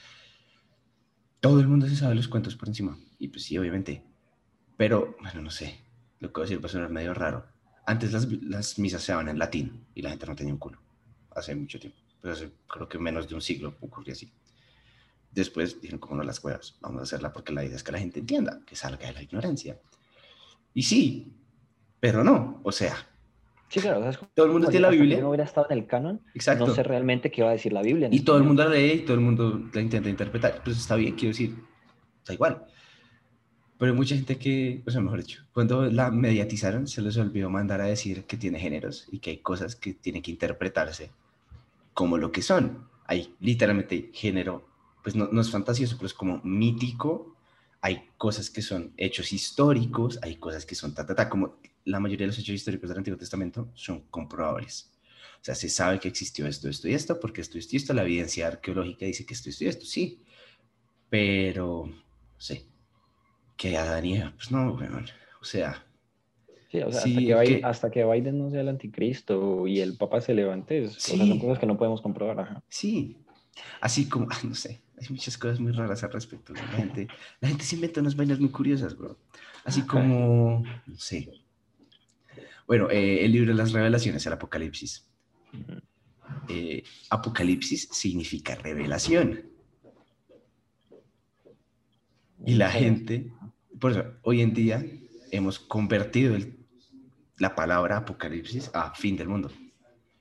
S1: todo el mundo se sabe los cuentos por encima. Y pues sí, obviamente. Pero, bueno, no sé, lo que voy a decir va a sonar medio raro. Antes las, las misas se daban en latín y la gente no tenía un culo. Hace mucho tiempo. Pues hace, creo que menos de un siglo ocurrió así. Después dijeron, como no las cuevas, vamos a hacerla porque la idea es que la gente entienda, que salga de la ignorancia. Y sí, pero no, o sea.
S2: Sí, claro,
S1: todo el mundo tiene la Biblia.
S2: no hubiera estado en el canon, Exacto. no sé realmente qué va a decir la Biblia.
S1: Y este todo el mundo la lee y todo el mundo la intenta interpretar. Pues está bien, quiero decir, da igual. Pero hay mucha gente que, o sea, mejor dicho, cuando la mediatizaron, se les olvidó mandar a decir que tiene géneros y que hay cosas que tienen que interpretarse como lo que son. Hay literalmente género, pues no, no es fantasioso, pero es como mítico. Hay cosas que son hechos históricos, hay cosas que son ta, ta, ta, como la mayoría de los hechos históricos del Antiguo Testamento son comprobables. O sea, se sabe que existió esto, esto y esto, porque esto, esto y esto, la evidencia arqueológica dice que esto, esto y esto, sí. Pero, no sé, que Adán y pues no, bueno, o sea...
S2: Sí, o sea, hasta, que Biden, hasta, que Biden, no sea el anticristo y el Papa se levante, son cosas que no podemos comprobar.
S1: Sí, así como, <laughs> no sé, hay muchas cosas muy raras al respecto. La gente, la gente se inventa unas vainas muy curiosas, bro. Así como, no sé, bueno, eh, el libro de las revelaciones, el Apocalipsis. Eh, Apocalipsis significa revelación. Y la gente, por eso, hoy en día hemos convertido la palabra Apocalipsis a fin del mundo.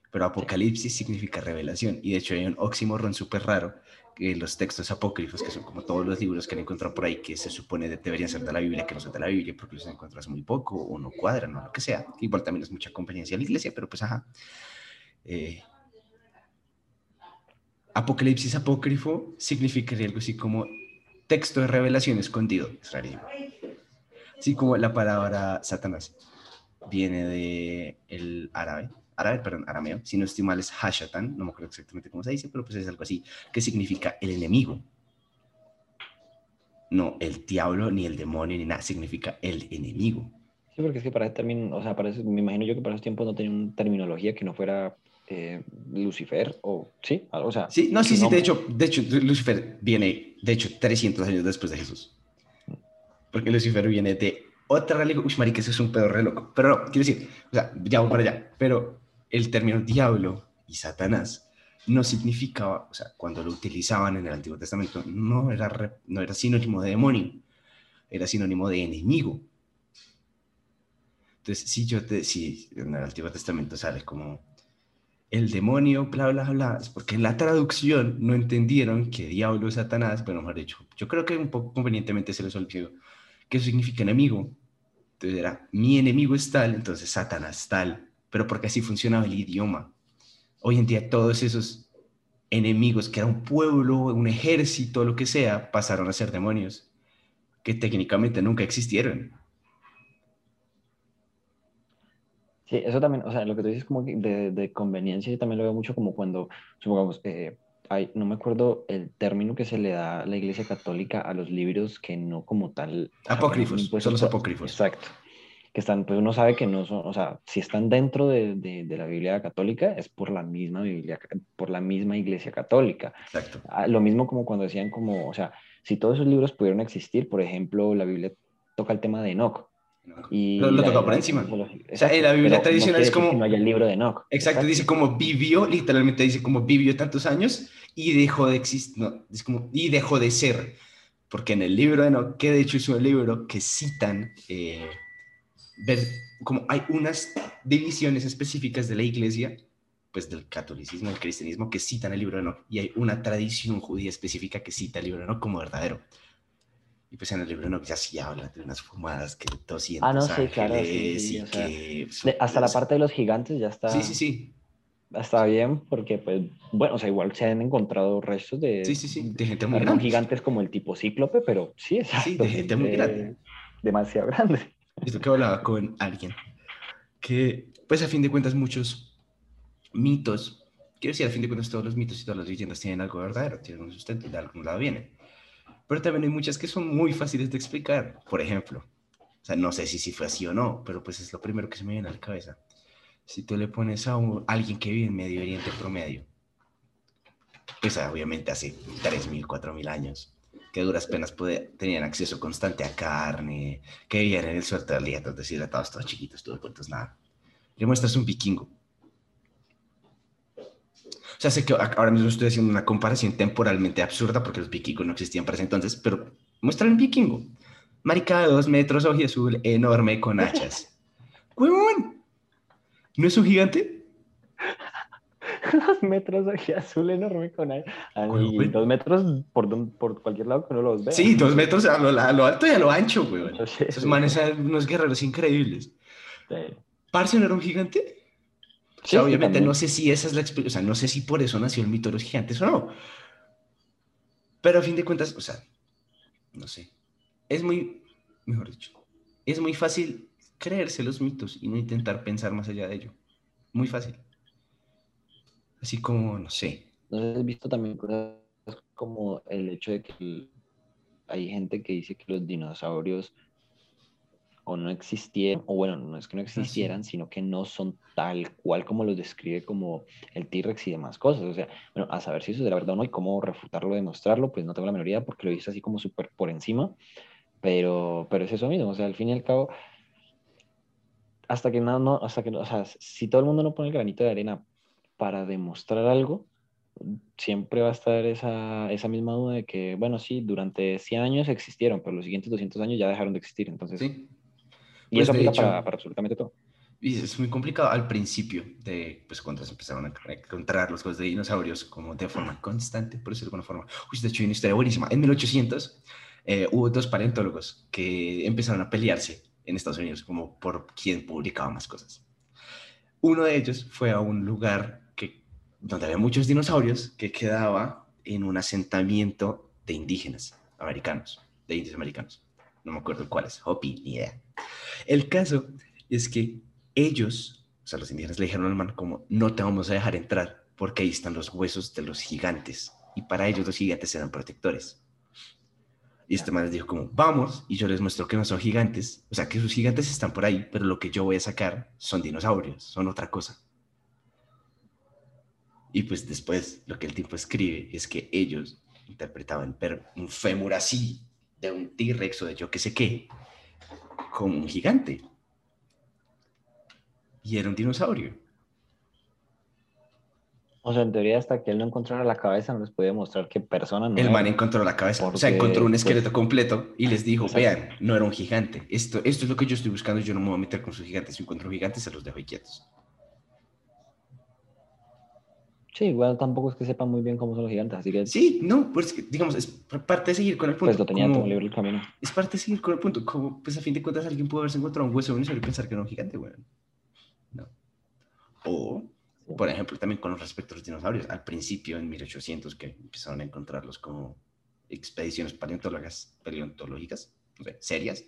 S1: pero apocalipsis significa revelación. Y de hecho hay un oxímoron súper raro que los textos apócrifos, que son como todos los libros que han encontrado por ahí, que se supone deberían ser de la Biblia, que no son de la Biblia, porque los encuentras muy poco, o no cuadran, o lo que sea. Igual también es mucha conveniencia de la iglesia, pero pues ajá. Eh, apocalipsis apócrifo significaría algo así como texto de revelación escondido. Es rarísimo. Así como la palabra Satanás viene de el árabe, árabe, perdón, arameo, si no estoy mal es Hashatan, no me acuerdo exactamente cómo se dice, pero pues es algo así, que significa el enemigo. No el diablo, ni el demonio, ni nada, significa el enemigo.
S2: Sí, porque es que para ese término, o sea, para me imagino yo que para esos tiempos no tenía una terminología que no fuera eh, Lucifer o sí, o sea.
S1: Sí, no, sí, sí, de hecho, de hecho, Lucifer viene, de hecho, 300 años después de Jesús. Porque Lucifer viene de otra religión. Uy, marica, ese es un pedo re loco. Pero no, quiero decir, o sea, ya voy para allá. Pero el término diablo y Satanás no significaba, o sea, cuando lo utilizaban en el Antiguo Testamento, no era, no era sinónimo de demonio, era sinónimo de enemigo. Entonces, si yo te, si en el Antiguo Testamento sale como el demonio, bla, bla, bla, es porque en la traducción no entendieron que diablo es Satanás, bueno, mejor dicho, yo creo que un poco convenientemente se les olvidó que eso significa enemigo. Entonces era, mi enemigo es tal, entonces Satanás tal, pero porque así funcionaba el idioma. Hoy en día todos esos enemigos, que era un pueblo, un ejército, lo que sea, pasaron a ser demonios, que técnicamente nunca existieron.
S2: Sí, eso también, o sea, lo que tú dices como de, de conveniencia, yo también lo veo mucho como cuando, supongamos, eh, hay, no me acuerdo el término que se le da a la Iglesia Católica a los libros que no como tal...
S1: Apócrifos, son los apócrifos.
S2: Exacto que están, pues uno sabe que no son, o sea, si están dentro de, de, la Biblia católica es por la misma Biblia, por la misma Iglesia católica.
S1: Exacto.
S2: Ah, lo mismo como cuando decían como, o sea, si todos esos libros pudieron existir, por ejemplo, la Biblia toca el tema de Enoch.
S1: Y lo, toca por encima. o sea, en la Biblia tradicional es como...
S2: No hay el libro de Enoch.
S1: Exacto, dice como vivió, literalmente dice como vivió tantos años y dejó de existir, no, es como, y dejó de ser. Porque en el libro de Enoch, que de hecho es un libro que citan... Eh, ver como hay unas divisiones específicas de la iglesia, pues del catolicismo, del cristianismo, que citan el libro de Enoch, y hay una tradición judía específica que cita el libro de Enoch como verdadero. Y pues en el libro de Enoch ya sí habla de unas fumadas que 200
S2: ah, no, sí, claro, sí, que... hasta la parte de los gigantes ya está...
S1: Sí, sí, sí.
S2: Está bien, porque, pues, bueno, o sea, igual se han encontrado restos de...
S1: Sí, sí, sí, de gente muy grande.
S2: gigantes como el tipo cíclope, pero sí, exacto.
S1: Sí, de gente muy grande.
S2: Demasiado grande.
S1: Esto que hablaba con alguien, que pues a fin de cuentas muchos mitos, quiero decir, a fin de cuentas todos los mitos y todas las leyendas tienen algo verdadero, tienen un sustento y de algún lado vienen. Pero también hay muchas que son muy fáciles de explicar. Por ejemplo, o sea, no sé si, si fue así o no, pero pues es lo primero que se me viene a la cabeza. Si tú le pones a alguien que vive en Medio Oriente promedio, pues obviamente hace 3.000, 4.000 años, que duras penas tenían acceso constante a carne, que vivían en el suerte de día, deshidratados, todos chiquitos, todos cuentos, nada. Le muestras un vikingo. O sea, sé que ahora mismo estoy haciendo una comparación temporalmente absurda porque los vikingos no existían para ese entonces, pero muéstrale un vikingo. Marica de dos metros, ojo azul, enorme, con hachas. <laughs> ¡Huevón! ¿No es un gigante? <laughs>
S2: dos metros de azul enorme con ahí. dos metros por, por cualquier lado que uno los vea.
S1: Sí, dos metros a lo, alto y a lo ancho, güey. Esos manes son unos guerreros increíbles. Sí. ¿Parce no era un gigante? O sea, obviamente no sé si esa es la explicación, o sea, no sé si por eso nació el mito de los gigantes o no. Pero a fin de cuentas, o sea, no sé. Es muy, mejor dicho, es muy fácil creerse los mitos y no intentar pensar más allá de ello. Muy fácil. Así como, no sé.
S2: ¿No has visto también cosas como el hecho de que hay gente que dice que los dinosaurios o no existieron, o bueno, no es que no ah, existieran, sino que no son tal cual como los describe como el T-Rex y demás cosas. O sea, bueno, a saber si eso es de la verdad o no y cómo refutarlo, demostrarlo, pues no tengo la menor porque lo hice así como súper por encima, pero, pero es eso mismo, o sea, al fin y al cabo, hasta que no, no, hasta que no, o sea, si todo el mundo no pone el granito de arena para demostrar algo, siempre va a estar esa, esa, misma duda de que, bueno, sí, durante 100 años existieron, pero los siguientes 200 años ya dejaron de existir. Entonces, sí. y pues eso aplica para, absolutamente todo.
S1: Y es muy complicado al principio de, pues cuando se empezaron a encontrar los cosas de dinosaurios como de forma constante, por decirlo de alguna forma. Uy, de hecho, hay una historia buenísima. En 1800 eh, hubo dos paleontólogos que empezaron a pelearse en Estados Unidos como por quién publicaba más cosas. Uno de ellos fue a un lugar donde había muchos dinosaurios que quedaba en un asentamiento de indígenas americanos, de indios americanos. No me acuerdo cuáles, Hopi, ni idea. El caso es que ellos, o sea, los indígenas le dijeron al man como, no te vamos a dejar entrar porque ahí están los huesos de los gigantes. Y para ellos los gigantes eran protectores. Y este man les dijo como, vamos, y yo les muestro que no son gigantes. O sea, que sus gigantes están por ahí, pero lo que yo voy a sacar son dinosaurios, son otra cosa. Y pues después lo que el tipo escribe es que ellos interpretaban un fémur así, de un T-Rex o de yo qué sé qué, como un gigante y era un dinosaurio.
S2: O sea, en teoría, hasta que él no encontrara la cabeza, no les podía mostrar que persona no
S1: El man encontró la cabeza. o sea, encontró un pues, esqueleto completo y les dijo: Vean, no era un gigante. Esto, esto es lo que yo estoy buscando. Yo no me voy a meter con sus gigantes. Si encuentro gigantes, se los dejo ahí quietos.
S2: Sí, igual tampoco es que sepa muy bien cómo son los gigantes, así que...
S1: Sí, no, pues digamos, es parte de seguir con el punto.
S2: Pues lo tenía como, todo libre el camino.
S1: Es parte de seguir con el punto, como, pues a fin de cuentas alguien pudo haberse encontrado un hueso de y pensar que era un gigante, güey. O, por ejemplo, también con respecto a los dinosaurios, al principio, en 1800, que empezaron a encontrarlos como expediciones paleontológicas, paleontológicas serias,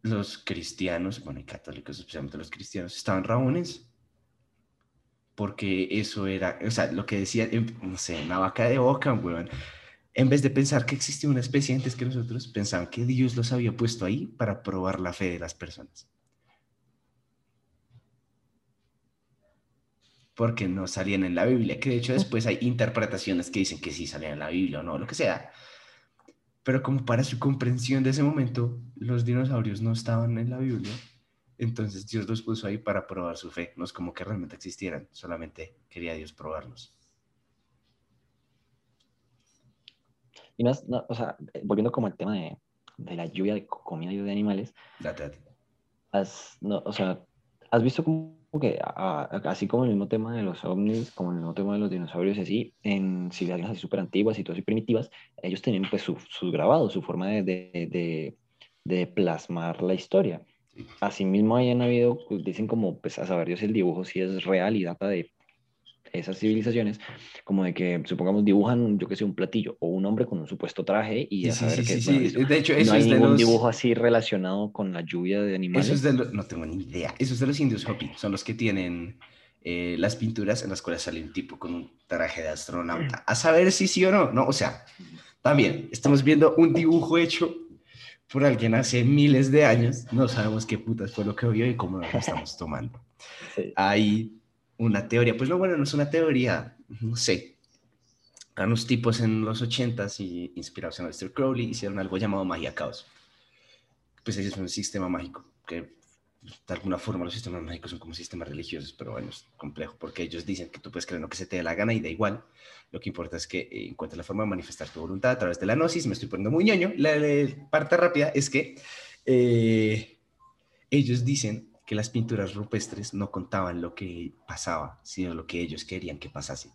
S1: los cristianos, bueno, y católicos, especialmente los cristianos, estaban rabones. Porque eso era, o sea, lo que decía, em, no sé, una vaca de boca, weón. En vez de pensar que existía una especie antes que nosotros, pensaban que Dios los había puesto ahí para probar la fe de las personas. porque no salían en la Biblia, que de hecho después hay interpretaciones que dicen que sí salían en la Biblia o no, lo que sea. Pero como para su comprensión de ese momento, los dinosaurios no estaban en la Biblia, entonces Dios los puso ahí para probar su fe, no es como que realmente existieran, solamente quería Dios probarlos.
S2: Y no, o sea, volviendo como al tema de, de, la lluvia de comida y de animales, Has, no, o sea, ¿has visto cómo que así como el mismo tema de los ovnis, como el mismo tema de los dinosaurios, así, en civilizaciones así súper antiguas y todas y primitivas, ellos tenían pues sus grabados, su forma de, de, de, plasmar la historia. Asimismo, hayan habido, pues, dicen como, pues a saber Dios el dibujo si es real y data de esas civilizaciones, como de que, supongamos, dibujan, yo que sé, un platillo o un hombre con un supuesto traje y a saber que
S1: de hecho, eso
S2: no
S1: hay
S2: es ningún dibujo así relacionado con la lluvia de animales.
S1: Eso es de no tengo ni idea. Eso es de los indios Hopi, son los que tienen eh, las pinturas en las cuales sale un tipo con un traje de astronauta. A saber si sí o no, ¿no? O sea, también estamos viendo un dibujo hecho por alguien hace miles de años, no sabemos qué putas fue lo que vio y cómo lo estamos <laughs> tomando. Hay una teoría, pues no, bueno, no es una teoría, no sé. A unos tipos en los 80s y inspirados en Mr. Crowley hicieron algo llamado magia caos. Pues ese es un sistema mágico que de alguna forma los sistemas mágicos son como sistemas religiosos, pero bueno, es complejo porque ellos dicen que tú puedes creer lo que se te dé la gana y da igual. Lo que importa es que eh, encuentres la forma de manifestar tu voluntad a través de la gnosis. Me estoy poniendo muy ñoño. La, parte rápida es que eh, ellos dicen que las pinturas rupestres no contaban lo que pasaba, sino lo que ellos querían que pasase.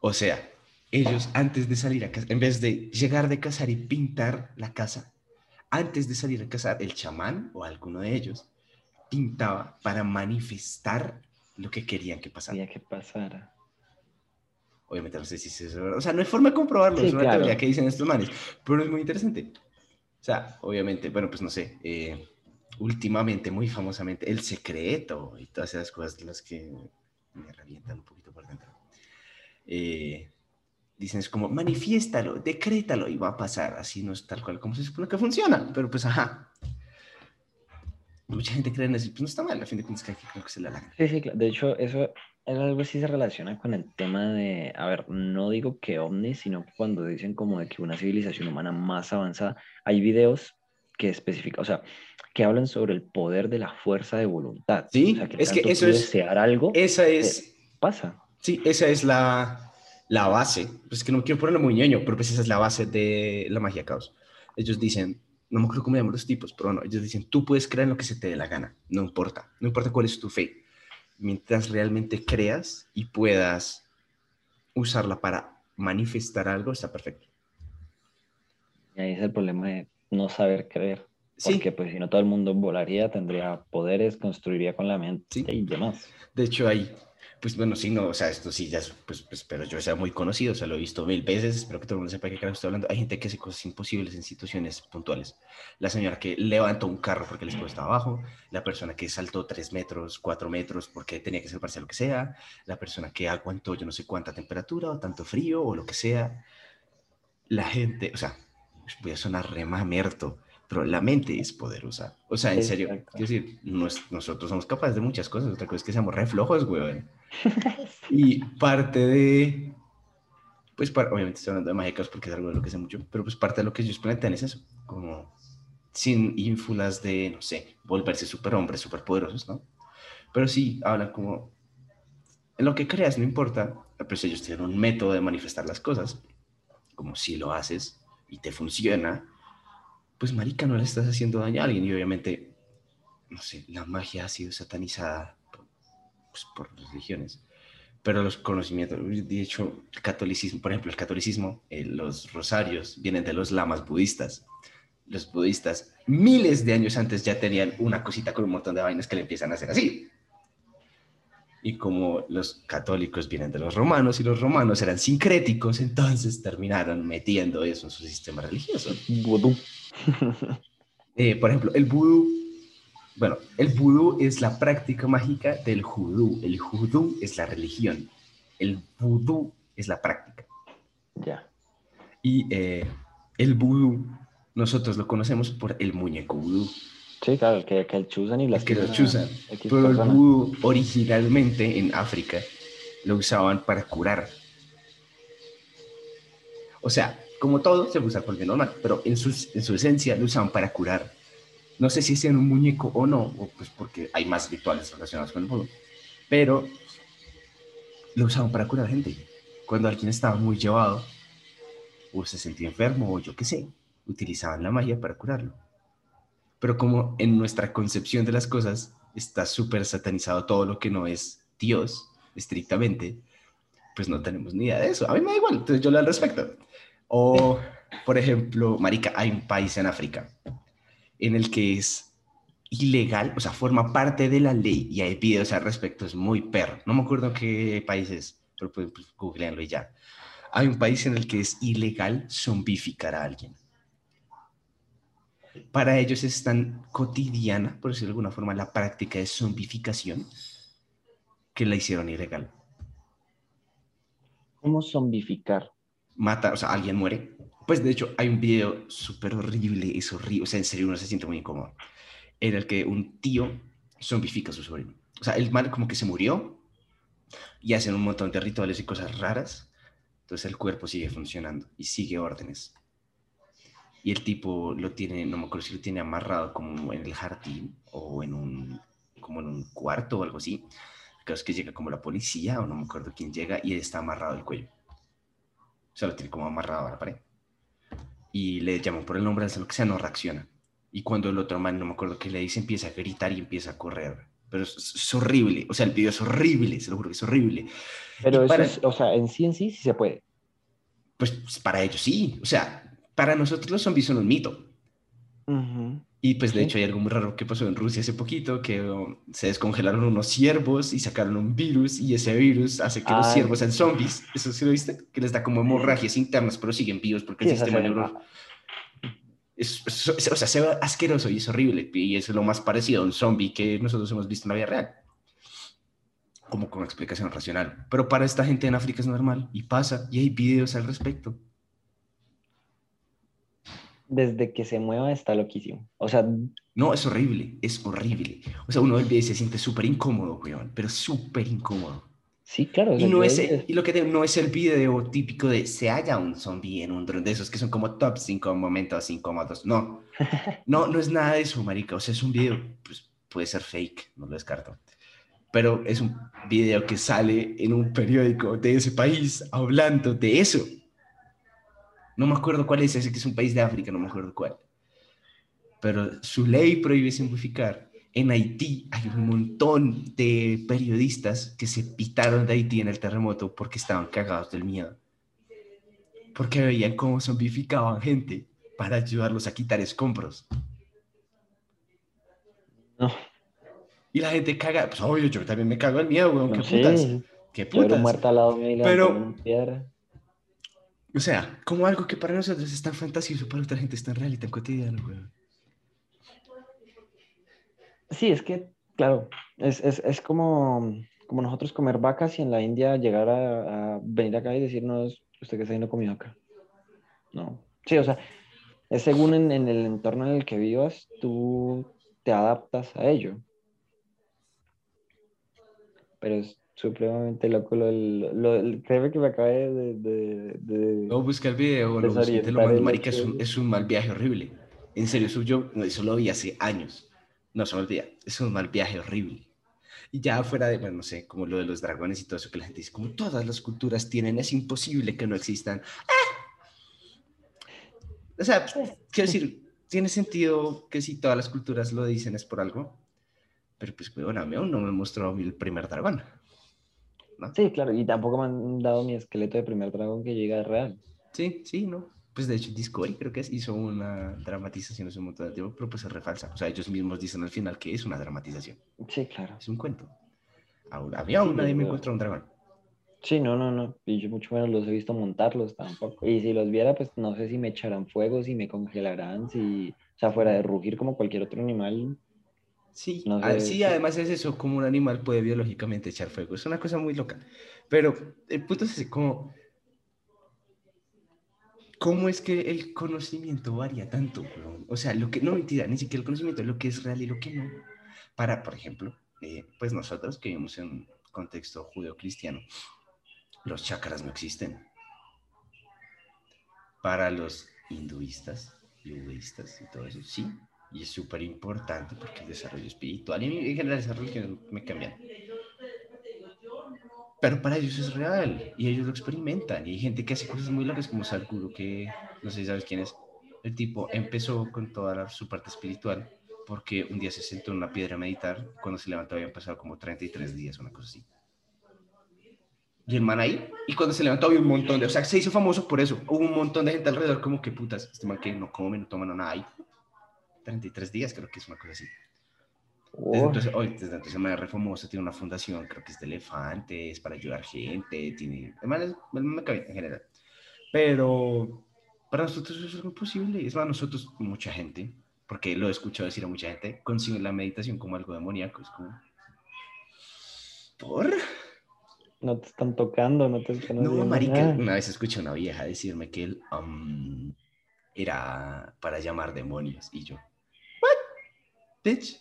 S1: O sea, ellos antes de salir a casa, en vez de llegar de cazar y pintar la casa, antes de salir a cazar, el chamán o alguno de ellos pintaba para manifestar lo que querían que pasara.
S2: Quería que pasara.
S1: Obviamente no sé si es verdad. O sea, no hay forma de comprobarlo, es una teoría que dicen estos manes, pero es muy interesante. O sea, obviamente, bueno, pues no sé, eh, últimamente, muy famosamente, El Secreto y todas esas cosas de las que me revientan un poquito por dentro. Eh, dicen es como, manifiéstalo, decrétalo y va a pasar. Así no es tal cual como se supone que funciona, pero pues ajá. Mucha gente cree en eso, pues no está mal, a fin de cuentas que creo que se la haga.
S2: Sí, sí, claro. De hecho, eso es algo así se relaciona con el tema de, a ver, no digo que ovnis, sino cuando dicen como de que una civilización humana más avanzada, hay videos que especifican, o sea, que hablan sobre el poder de la fuerza de voluntad.
S1: Sí,
S2: o sea,
S1: que es que eso es
S2: desear algo.
S1: Esa es
S2: eh, pasa.
S1: Sí, esa es la, la base. Pues que no quiero ponerlo muy ñoño, pero pues esa es la base de la magia caos. Ellos dicen, no me acuerdo cómo llaman los tipos, pero bueno, ellos dicen, tú puedes creer en lo que se te dé la gana, no importa, no importa cuál es tu fe, mientras realmente creas y puedas usarla para manifestar algo, está perfecto.
S2: Y ahí es el problema de no saber creer. Porque pues si no todo el mundo volaría, tendría poderes, construiría con la mente y demás.
S1: De hecho, hay pues bueno, sí, no, o sea, esto sí ya es, pues, pues, pero yo sea muy conocido, o sea, lo he visto mil veces, espero que todo el mundo sepa de qué estoy hablando. Hay gente que hace cosas imposibles en situaciones puntuales. La señora que levantó un carro porque el esposo estaba abajo, la persona que saltó tres metros, cuatro metros porque tenía que salvarse a lo que sea, la persona que aguantó yo no sé cuánta temperatura o tanto frío o lo que sea. La gente, o sea, voy a sonar remamerto, pero la mente es poderosa. O sea, en serio, quiero decir, nosotros somos capaces de muchas cosas, otra cosa es que seamos reflojos, güey. <laughs> y parte de, pues obviamente estoy hablando de mágicas porque es algo de lo que sé mucho, pero pues parte de lo que ellos plantean es eso, como sin ínfulas de, no sé, volverse superhombres, superpoderosos, ¿no? Pero sí hablan como, en lo que creas no importa, pues ellos tienen un método de manifestar las cosas, como si lo haces y te funciona, pues marica, no le estás haciendo daño a alguien y obviamente, no sé, la magia ha sido satanizada pues, por las religiones, pero los conocimientos, de hecho, el catolicismo, por ejemplo, el catolicismo, eh, los rosarios vienen de los lamas budistas. Los budistas, miles de años antes ya tenían una cosita con un montón de vainas que le empiezan a hacer así. Y como los católicos vienen de los romanos y los romanos eran sincréticos, entonces terminaron metiendo eso en su sistema religioso.
S2: Vudú. <laughs>
S1: Eh, por ejemplo, el vudú bueno, el vudú es la práctica mágica del judú. El judú es la religión. El vudú es la práctica.
S2: Ya.
S1: Y eh, el vudú, nosotros lo conocemos por el muñeco vudú.
S2: Sí, claro, que, que el chuzan y las
S1: que lo chuzan. Pero el vudú originalmente en África lo usaban para curar. O sea, como todo, se usa por el normal, pero en su, en su esencia lo usaban para curar no sé si es en un muñeco o no, o pues porque hay más rituales relacionados con el juego, pero lo usaban para curar gente. Cuando alguien estaba muy llevado, o se sentía enfermo, o yo qué sé, utilizaban la magia para curarlo. Pero como en nuestra concepción de las cosas está súper satanizado todo lo que no es Dios, estrictamente, pues no tenemos ni idea de eso. A mí me da igual, entonces yo le al respecto. O, por ejemplo, Marica, hay un país en África en el que es ilegal, o sea, forma parte de la ley y hay videos al respecto, es muy perro. No me acuerdo qué país es, pero pues, pues y ya. Hay un país en el que es ilegal zombificar a alguien. Para ellos es tan cotidiana, por decirlo de alguna forma, la práctica de zombificación que la hicieron ilegal.
S2: ¿Cómo zombificar?
S1: Mata, o sea, alguien muere, pues de hecho hay un video súper horrible, es horrible, o sea, en serio uno se siente muy incómodo, en el que un tío zombifica a su sobrino. O sea, el mal como que se murió y hacen un montón de rituales y cosas raras, entonces el cuerpo sigue funcionando y sigue órdenes. Y el tipo lo tiene, no me acuerdo si lo tiene amarrado como en el jardín o en un, como en un cuarto o algo así. Creo que llega como la policía o no me acuerdo quién llega y está amarrado el cuello. O sea, lo tiene como amarrado a la pared y le llaman por el nombre, de lo que sea, no reacciona. Y cuando el otro man, no me acuerdo qué le dice, empieza a gritar y empieza a correr. Pero es, horrible, o sea, el video es horrible, se lo juro que es horrible.
S2: Pero eso o sea, en sí en sí sí se puede.
S1: Pues, pues, para ellos sí, o sea, para nosotros los zombies son un mito. Y pues de hecho hay algo muy raro que pasó en Rusia hace poquito, que um, se descongelaron unos ciervos y sacaron un virus y ese virus hace que los ciervos sean zombies. ¿Eso sí lo viste? Que les da como hemorragias internas, pero siguen vivos porque el sistema neuronal... Es, o sea, se ve asqueroso y es horrible. Y es lo más parecido a un zombie que nosotros hemos visto en la vida real. Como con explicación racional. Pero para esta gente en África es normal y pasa y hay videos al respecto
S2: desde que se mueva está loquísimo. O sea...
S1: No, es horrible, es horrible. O sea, uno ve y se siente súper incómodo, weón, pero súper incómodo.
S2: Sí, claro.
S1: Y, no es, y lo que no es el video típico de se halla un zombie en un dron de esos que son como top 5 momentos incómodos. No, <laughs> no, no es nada de eso, marica. O sea, es un video, pues puede ser fake, no lo descarto. Pero es un video que sale en un periódico de ese país hablando de eso. No me acuerdo cuál es ese, que es un país de África, no me acuerdo cuál. pero su ley prohíbe simplificar. En Haití hay un montón de periodistas que se pitaron de Haití en el terremoto porque estaban cagados del miedo. Porque veían cómo zombificaban gente para ayudarlos a quitar escombros.
S2: No.
S1: Y la gente caga, pues obvio, yo también me cago el miedo, weón,
S2: No,
S1: qué
S2: sí.
S1: putas. Qué putas.
S2: muerta al lado mío
S1: Pero-. O sea, como algo que para nosotros es tan fantasioso, para otra gente es tan real y tan cotidiano, weón.
S2: Sí, es que, claro, es, es, es como, como nosotros comer vacas y en la India llegar a, venir acá y decirnos, ¿usted qué está haciendo comido acá? No. Sí, o sea, es según en, en el entorno en el que vivas, tú te adaptas a ello. Pero es supremamente loco lo del... Lo, del- créeme que me acabé de... de, de-
S1: No, busca el video, lo busca, te lo mando,
S2: el
S1: marica, es un, es un mal viaje horrible. En serio, eso yo, no, eso lo vi hace años. No se me olvida, es un mal viaje horrible. Y ya fuera de, bueno, no sé, como lo de los dragones y todo eso que la gente dice, como todas las culturas tienen, es imposible que no existan. ¡Ah! O sea, quiero decir, tiene sentido que si todas las culturas lo dicen es por algo, pero pues, bueno, a mí aún no me mostró el primer dragón. ¿No?
S2: Sí, claro, y tampoco me han dado mi esqueleto de primer dragón que llega real.
S1: Sí, sí, ¿no? Pues de hecho Discovery creo que es, hizo una dramatización hace un montón de tiempo, pero pues es refalsa. O sea, ellos mismos dicen al final que es una dramatización,
S2: Sí, claro.
S1: es un cuento. Ahora, a mí aún
S2: Sí,
S1: nadie me encontró un dragón.
S2: Sí, no, no, no. Y yo mucho menos los he visto montarlos tampoco. Y si los viera, pues no sé si me echarán fuego, si me congelarán, si, o sea, fuera de rugir como cualquier otro animal.
S1: Sí,
S2: No sé,
S1: sí, además es eso, como un animal puede biológicamente echar fuego. Es una cosa muy loca. Pero el punto es ese, como... ¿Cómo es que el conocimiento varía tanto? O sea, lo que, no mentira, ni siquiera el conocimiento, lo que es real y lo que no. Para, por ejemplo, eh, pues nosotros que vivimos en un contexto judeo-cristiano, los chakras no existen. Para los hinduistas y budistas y todo eso, sí. Y es súper importante porque el desarrollo espiritual y en general esas religiones me cambian. Pero para ellos es real y ellos lo experimentan. Y hay gente que hace cosas muy locas como Sadhguru, que no sé si sabes quién es. El tipo empezó con toda la- su parte espiritual porque un día se sentó en una piedra a meditar. Cuando se levantó habían pasado como 33 días, una cosa así. Y el man ahí, y cuando se levantó había un montón de, o sea, se hizo famoso por eso. Hubo un montón de gente alrededor, como que putas, este man que no come, no toma nada ahí. 33 días, creo que es una cosa así. Desde entonces, hoy, desde entonces, es re famoso, tiene una fundación, creo que es de elefantes, para ayudar gente, tiene, me bien en general. Pero para nosotros eso es imposible. Es más, nosotros, mucha gente, porque lo he escuchado decir a mucha gente, conciben la meditación como algo demoníaco, es como... ¿Por?
S2: no te están tocando, no te están
S1: No, marica,
S2: nada.
S1: una vez escuché a una vieja decirme que él um, era para llamar demonios y yo. Bitch,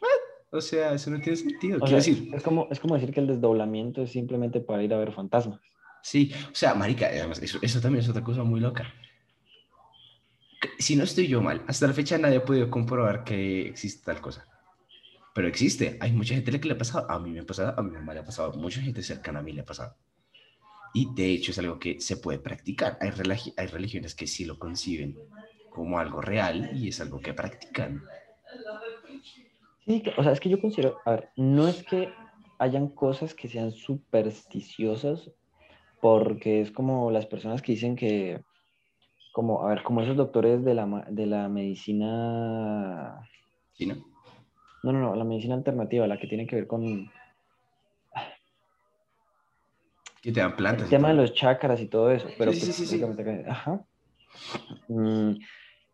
S1: ¿what? O sea, eso no tiene sentido. Quiero
S2: sea,
S1: decir,
S2: es como, es como decir que el desdoblamiento es simplemente para ir a ver fantasmas.
S1: sí, o sea, marica, además, eso, eso también es otra cosa muy loca. Si no estoy yo mal, hasta la fecha nadie ha podido comprobar que existe tal cosa. Pero existe, hay mucha gente a la que le ha pasado, a mí me ha pasado, a mi mamá le ha pasado, mucha gente cercana a mí le ha pasado. Y de hecho es algo que se puede practicar. Hay, religi- hay religiones que sí lo conciben como algo real y es algo que practican.
S2: Sí, o sea, es que yo considero, a ver, no es que hayan cosas que sean supersticiosas, porque es como las personas que dicen que, como, a ver, como esos doctores de la, de la medicina,
S1: ¿Sí, no?
S2: no, no, la medicina alternativa, la que tiene que ver con
S1: Que te dan plantas.
S2: el tema de los chakras y todo eso, pero
S1: Sí, sí,
S2: pues, ajá. Mm,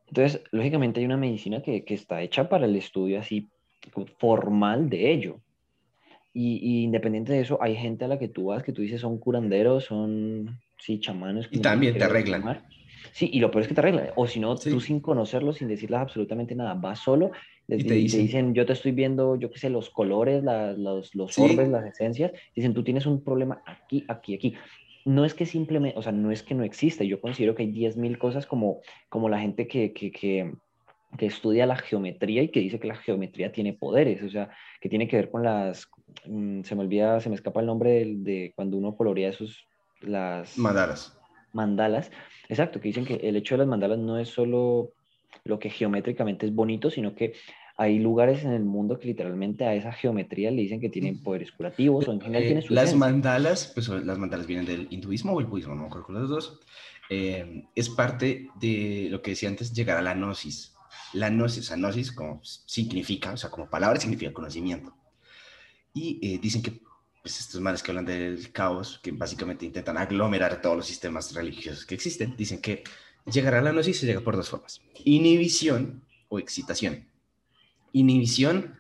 S2: Entonces, lógicamente hay una medicina que, que está hecha para el estudio así formal de ello. Y, y independiente de eso, hay gente a la que tú vas que tú dices son curanderos, son, sí, chamanes.
S1: Y también te arreglan.
S2: llamar. Sí, y lo peor es que te arreglan. O si no,
S1: Sí.
S2: tú sin conocerlos, sin decirles absolutamente nada, vas solo les
S1: Y te
S2: y
S1: dicen-
S2: yo te estoy viendo, yo qué sé, los colores, la- los, los
S1: Sí.
S2: orbes, las esencias. Dicen, tú tienes un problema aquí, aquí, aquí. No es que simplemente, o sea, no es que no existe. Yo considero que hay 10.000 cosas como, como la gente que, que, que, que estudia la geometría y que dice que la geometría tiene poderes, o sea, que tiene que ver con las, mm, se me olvida, se me escapa el nombre del- de, cuando uno colorea esos, las
S1: Mandalas.
S2: mandalas, exacto, que dicen que el hecho de las mandalas no es solo lo que geométricamente es bonito, sino que hay lugares en el mundo que literalmente a esa geometría le dicen que tienen poderes curativos o en general
S1: eh, Las mandalas, pues las mandalas vienen del hinduismo o el budismo, no me acuerdo los dos. Eh, es parte de lo que decía antes, llegar a la gnosis. La gnosis, o gnosis como significa, o sea, como palabra significa conocimiento. Y eh, dicen que pues, estos manes que hablan del caos, que básicamente intentan aglomerar todos los sistemas religiosos que existen, dicen que llegar a la gnosis se llega por dos formas. Inhibición o excitación Inhibición,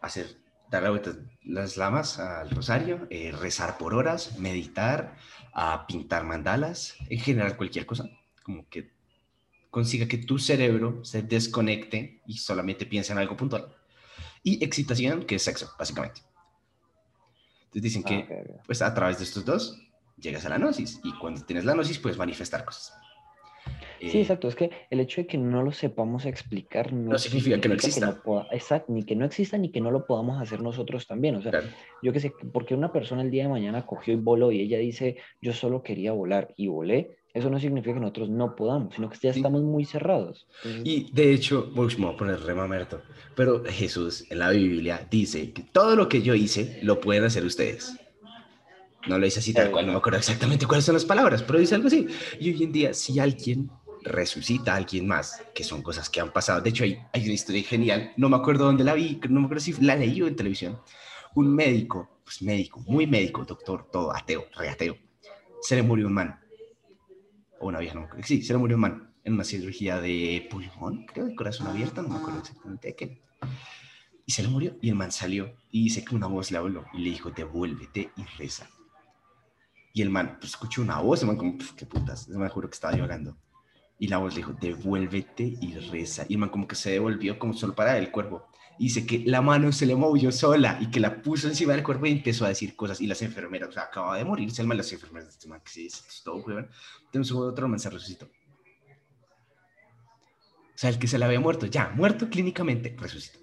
S1: hacer, darle vueltas las lamas al rosario, eh, rezar por horas, meditar, a pintar mandalas, en general cualquier cosa, como que consiga que tu cerebro se desconecte y solamente piense en algo puntual. Y excitación, que es sexo, básicamente. Entonces dicen que ah, pues a través de estos dos llegas a la gnosis y cuando tienes la gnosis puedes manifestar cosas.
S2: Sí, eh, exacto. Es que el hecho de que no lo sepamos explicar
S1: no, significa, que no exista.
S2: exacto, ni que no exista ni que no lo podamos hacer nosotros también. O sea, yo qué sé, porque una persona el día de mañana cogió y voló y ella dice, yo solo quería volar y volé, eso no significa que nosotros no podamos, sino que ya estamos muy cerrados.
S1: Y de hecho, voy a poner remamerto, pero Jesús en la Biblia dice que todo lo que yo hice lo pueden hacer ustedes. No lo dice así tal cual, no me acuerdo exactamente cuáles son las palabras, pero dice algo así. Y hoy en día, si alguien resucita a alguien más, que son cosas que han pasado. De hecho, hay, hay una historia genial, no me acuerdo dónde la vi, no me acuerdo si la leí o en televisión. Un médico, pues médico, muy médico, doctor, todo ateo, re ateo, se le murió un man. O una vieja, no me acuerdo. Sí, se le murió un man en una cirugía de pulmón, creo, de corazón abierto, no me acuerdo exactamente de qué. Y se le murió y el man salió y dice que una voz le habló y le dijo, devuélvete y reza. Y el man pues, escuchó una voz, el man como, qué putas, me juro que estaba divagando. Y la voz le dijo, devuélvete y reza. Y el man como que se devolvió como solo para el cuerpo. Dice que la mano se le movió sola y que la puso encima del cuerpo y empezó a decir cosas. Y las enfermeras, o sea, acaba de morirse el man, las enfermeras, este man, que sí, es todo, weón. Entonces otro man se resucitó. O sea, el que se le había muerto, ya, muerto clínicamente, resucitó.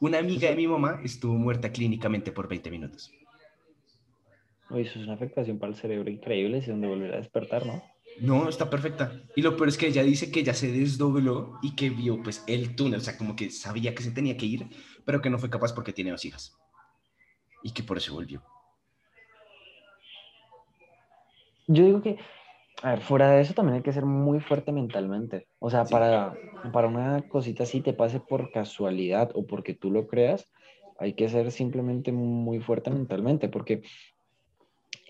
S1: Una amiga de mi mamá estuvo muerta clínicamente por 20 minutos.
S2: Uy, eso es una afectación para el cerebro increíble, es donde volver a despertar, ¿no?
S1: No, está perfecta. Y lo peor es que ella dice que ya se desdobló y que vio pues el túnel, o sea, como que sabía que se tenía que ir, pero que no fue capaz porque tiene dos hijas. Y que por eso volvió.
S2: Yo digo que, a ver, fuera de eso también hay que ser muy fuerte mentalmente. O sea, para, para una cosita así te pase por casualidad o porque tú lo creas, hay que ser simplemente muy fuerte mentalmente, porque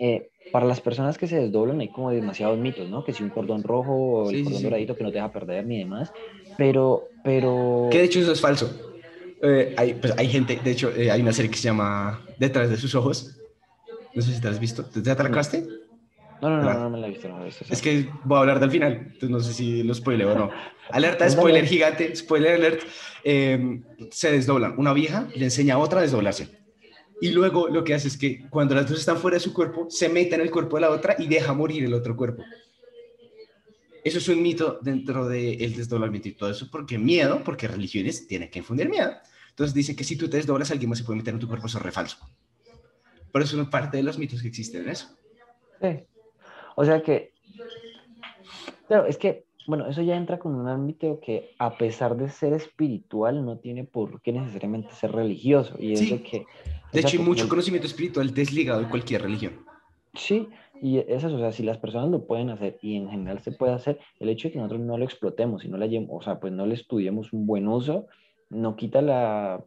S2: eh, para las personas que se desdoblan hay como demasiados mitos, ¿no? Que si un cordón rojo o el cordón doradito que no te deja perder ni demás, pero, pero...
S1: Que de hecho eso es falso. Eh, hay, pues, hay gente, de hecho, eh, hay una serie que se llama Detrás de sus ojos. No sé si te has visto. ¿Te, te atracaste?
S2: No, no, no, no, me la he visto. No,
S1: es que voy a hablar del final, entonces no sé si lo spoileo o no. <laughs> Alerta, spoiler gigante, spoiler alert. se desdoblan. Una vieja le enseña a otra a desdoblarse y luego lo que hace es que cuando las dos están fuera de su cuerpo, se mete en el cuerpo de la otra y deja morir el otro cuerpo. Eso es un mito dentro del desdoblamiento y todo eso, porque miedo, porque religiones tienen que infundir miedo. Entonces dice que si tú te desdoblas, alguien más se puede meter en tu cuerpo, eso es re falso. Pero es parte de los mitos que existen en eso.
S2: Sí. O sea que, pero es que, bueno, eso ya entra con un ámbito que a pesar de ser espiritual, no tiene por qué necesariamente ser religioso. Y es que
S1: de hecho, hay mucho conocimiento espiritual desligado de cualquier religión.
S2: Sí, y eso, o sea, si las personas lo pueden hacer y en general se puede hacer, el hecho de que nosotros no lo explotemos y no le, o sea, pues no le estudiemos un buen uso, no quita la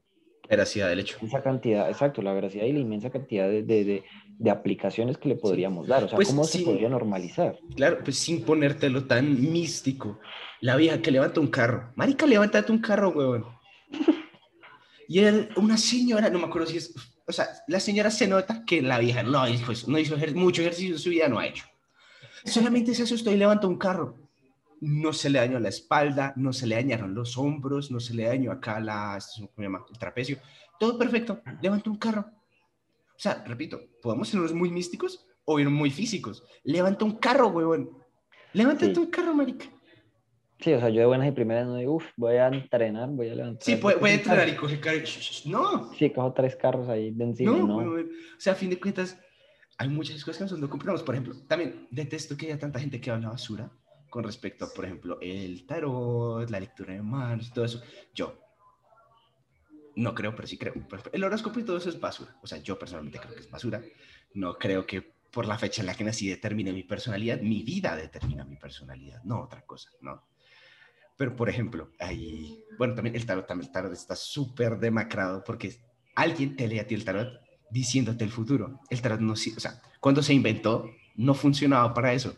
S1: veracidad del hecho.
S2: Esa cantidad, exacto, la veracidad y la inmensa cantidad de, de, de, aplicaciones que le podríamos dar. O sea, pues ¿cómo se podría normalizar?
S1: Claro, pues sin ponértelo tan místico. La vieja que levanta un carro. Marica, levántate un carro, huevón. Y él, una señora, no me acuerdo si es o sea, la señora se nota que la vieja no, pues, no hizo mucho ejercicio en su vida, no ha hecho. Solamente se asustó y levantó un carro. No se le dañó la espalda, no se le dañaron los hombros, no se le dañó acá la, ¿cómo se llama? El trapecio. Todo perfecto. Levantó un carro. Sea, repito, podemos ser muy místicos o bien muy físicos. Levantó un carro, huevón. Levántate un carro, marica.
S2: Sí, o sea, yo de buenas y primeras no digo, uff, voy a entrenar, voy a levantar.
S1: Sí, voy, a entrenar y coger carros. No.
S2: Sí, cojo tres carros ahí de encima. No, no.
S1: o sea, a fin de cuentas, hay muchas cosas que nosotros no compramos. Por ejemplo, también detesto que haya tanta gente que habla basura con respecto a, por ejemplo, el tarot, la lectura de manos, todo eso. Yo no creo, pero sí creo. El horóscopo y todo eso es basura. O sea, yo personalmente creo que es basura. No creo que por la fecha en la que nací determine mi personalidad. Mi vida determina mi personalidad, no otra cosa, ¿no? Pero, por ejemplo, ahí, bueno, también el tarot, también el tarot está súper demacrado porque alguien te lee a ti el tarot diciéndote el futuro. El tarot no, o sea, cuando se inventó, no funcionaba para eso.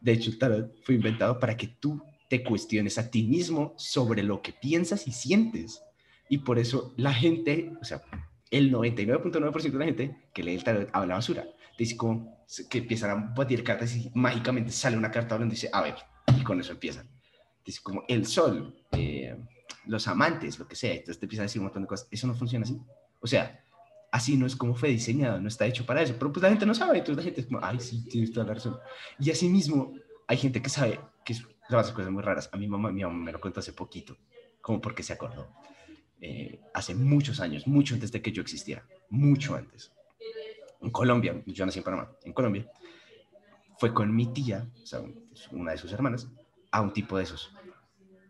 S1: De hecho, el tarot fue inventado para que tú te cuestiones a ti mismo sobre lo que piensas y sientes. Y por eso la gente, o sea, el 99.9% de la gente que lee el tarot habla basura. Dice como que empiezan a batir cartas y mágicamente sale una carta hablando y dice, a ver, y con eso empiezan. Dice como el sol, eh, los amantes, lo que sea. Entonces te empiezan a decir un montón de cosas. Eso no funciona así. O sea, así no es como fue diseñado, no está hecho para eso. Pero pues la gente no sabe, entonces la gente es como, ay, sí, tienes toda la razón. Y así mismo hay gente que sabe que las cosas muy raras. A mi mamá, mi mamá me lo contó hace poquito, como porque se acordó. Eh, hace muchos años, mucho antes de que yo existiera, mucho antes. En Colombia, yo nací en Panamá, en Colombia, fue con mi tía, sea, una de sus hermanas, a un tipo de esos.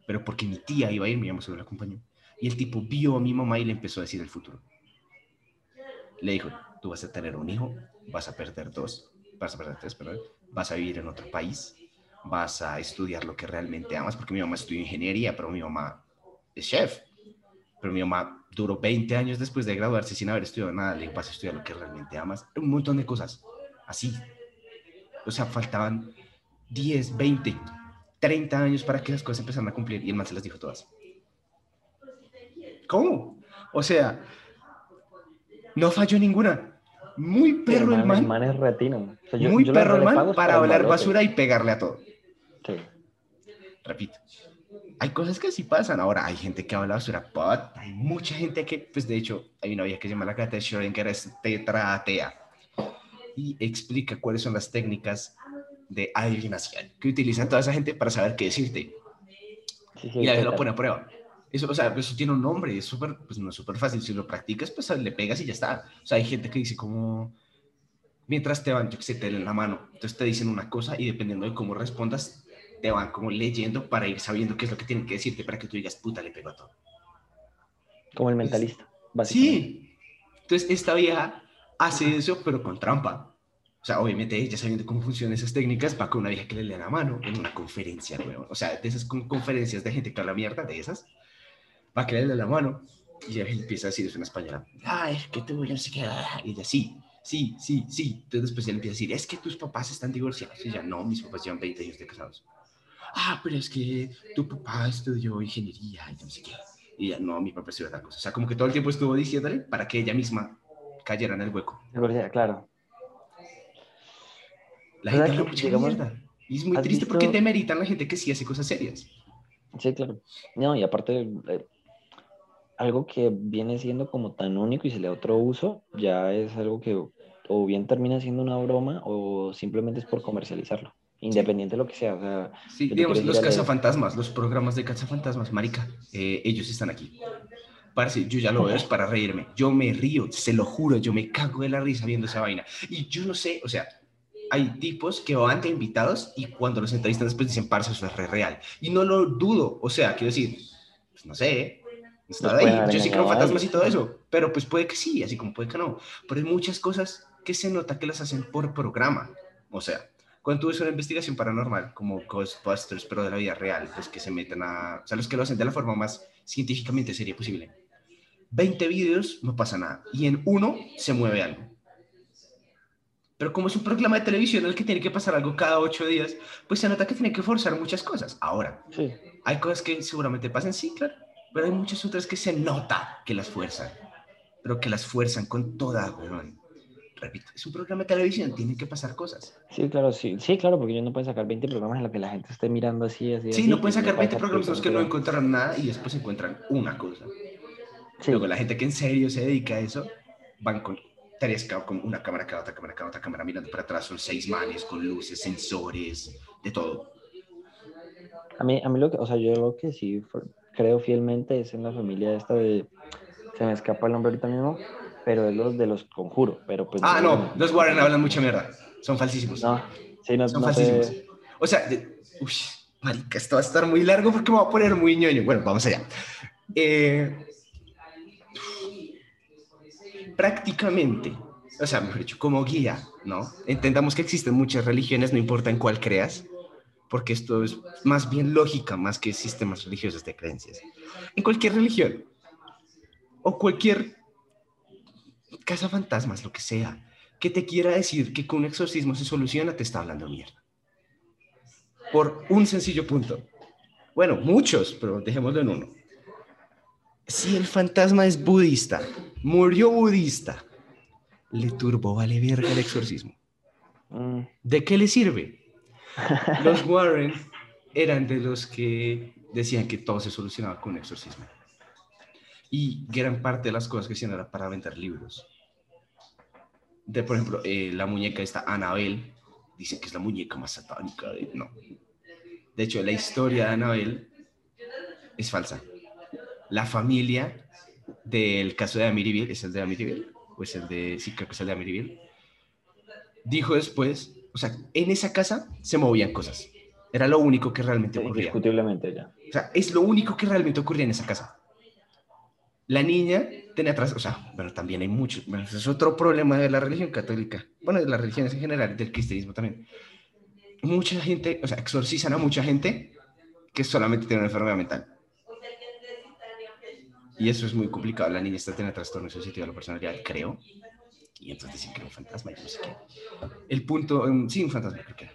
S1: Pero porque mi tía iba a ir, mi mamá se lo acompañó. Y el tipo vio a mi mamá y le empezó a decir el futuro le dijo, tú vas a tener un hijo, vas a perder dos, vas a perder tres, perdón, vas a vivir en otro país, vas a estudiar lo que realmente amas, porque mi mamá estudió ingeniería, pero mi mamá es chef. Pero mi mamá duró 20 años después de graduarse sin haber estudiado nada, le dijo, vas a estudiar lo que realmente amas, un montón de cosas, así. O sea, faltaban 10, 20, 30 años para que las cosas empezaran a cumplir y el man se las dijo todas. ¿Cómo? O sea, no falló ninguna. Muy perro el man.
S2: man es retino.
S1: muy perro el man para hablar basura y pegarle a todo. Sí. Repito. Hay cosas que sí pasan. Ahora, hay gente que habla basura. But hay mucha gente que, pues de hecho, hay una vieja que se llama la Cata Schrödinger, es tetratea. Y explica cuáles son las técnicas de adivinación que utilizan toda esa gente para saber qué decirte. y la lo pone a prueba. Eso, o sea, eso tiene un nombre, es súper, pues no es súper fácil. Si lo practicas, pues le pegas y ya está. O sea, hay gente que dice como, mientras te van, yo que sé, te la mano, entonces te dicen una cosa y dependiendo de cómo respondas, te van como leyendo para ir sabiendo qué es lo que tienen que decirte para que tú digas, puta, le pego a todo.
S2: Como el mentalista,
S1: básicamente. Sí. Entonces, esta vieja hace eso, pero con trampa. O sea, obviamente ella sabiendo cómo funcionan esas técnicas, va con una vieja que le lee la mano en una conferencia, O sea, de esas conferencias de gente que habla mierda, de esas, va a creerle la mano y él empieza a decir eso en español. Es que no sé qué. Y ella, sí, sí, sí, sí. Entonces después él empieza a decir, es que tus papás están divorciados. Y ella, no, mis papás llevan 20 años de casados. Ah, pero es que tu papá estudió ingeniería y no sé qué. Y ella, no, mi papá estudió tal cosa. O sea, como que todo el tiempo estuvo diciéndole para que ella misma cayera en el hueco.
S2: Claro.
S1: La gente habla mucha mierda. Y es muy triste porque te meritan la gente que sí hace cosas serias.
S2: Sí, claro. No, y aparte, eh, algo que viene siendo como tan único y se le da otro uso, ya es algo que o bien termina siendo una broma o simplemente es por comercializarlo, independiente de lo que sea. O sea
S1: sí, digamos, los cazafantasmas, los programas de cazafantasmas, marica, eh, ellos están aquí. Parece, yo ya lo veo, es para reírme. Yo me río, se lo juro, yo me cago de la risa viendo esa vaina. Y yo no sé, o sea, hay tipos que van de invitados y cuando los entrevistan después dicen, parce, eso es re real. Y no lo dudo, o sea, quiero decir, pues no sé, yo sí creo fantasmas y todo eso, pero pues puede que sí, así como puede que no. Pero hay muchas cosas que se nota que las hacen por programa. O sea, cuando tú ves una investigación paranormal, como Ghostbusters, pero de la vida real, pues que se meten a... O sea, los que lo hacen de la forma más científicamente sería posible. 20 vídeos, no pasa nada. Y en uno se mueve algo. Pero como es un programa de televisión en el que tiene que pasar algo cada ocho días, pues se nota que tiene que forzar muchas cosas. Ahora, sí. hay cosas que seguramente pasan, sí, claro pero hay muchas otras que se nota que las fuerzan, pero que las fuerzan con toda, Repito, es un programa de televisión, tienen que pasar cosas.
S2: Sí, claro, sí, sí, claro, porque ellos no pueden sacar 20 programas en los que la gente esté mirando así, así.
S1: Sí, no pueden sacar 20 programas en los que no encuentran nada y después encuentran una cosa. Luego la gente que en serio se dedica a eso, van con tres, con una cámara cada otra cámara cada otra cámara mirando para atrás, son seis manes con luces, sensores, de todo.
S2: A mí, a mí lo que, o sea, yo lo que sí creo fielmente es en la familia esta de, se me escapa el nombre ahorita mismo, pero es los de los conjuros. Pero pues,
S1: ah, no, los Warren hablan mucha mierda, son falsísimos. No, sí, no, son falsísimos. O sea, de, uy, marica, esto va a estar muy largo porque me va a poner muy ñoño. Bueno, vamos allá. Eh, prácticamente, o sea, mejor dicho, como guía, ¿no? Entendamos que existen muchas religiones, no importa en cuál creas, porque esto es más bien lógica, más que sistemas religiosos de creencias. En cualquier religión, o cualquier casa fantasmas, lo que sea, que te quiera decir que con un exorcismo se soluciona, te está hablando mierda. Por un sencillo punto. Bueno, muchos, pero dejémoslo en uno. Si el fantasma es budista, murió budista, le turbo vale verga el exorcismo.
S2: Mm,
S1: ¿De qué le sirve? <laughs> Los Warren eran de los que decían que todo se solucionaba con un exorcismo. Y gran parte de las cosas que hacían era para vender libros. De, por ejemplo, eh, la muñeca esta Anabel, dicen que es la muñeca más satánica. De, no. De hecho, la historia de Anabel es falsa. La familia del caso de Amityville, ¿es el de Amityville? ¿O es el de, sí, creo que es el de Amityville? Dijo después, o sea, en esa casa se movían cosas. Era lo único que realmente ocurría.
S2: indiscutiblemente ya.
S1: O sea, es lo único que realmente ocurría en esa casa. La niña tenía atrás, o sea, bueno, también hay mucho, bueno, es otro problema de la religión católica, bueno, de las religiones en general, del cristianismo también. Mucha gente, o sea, exorcizan a mucha gente que solamente tiene una enfermedad mental. Y eso es muy complicado. La niña está teniendo trastorno asociativo de la personalidad, creo. Y entonces dicen que era un fantasma y no sé qué. El punto, um, sí, un fantasma, creo que era.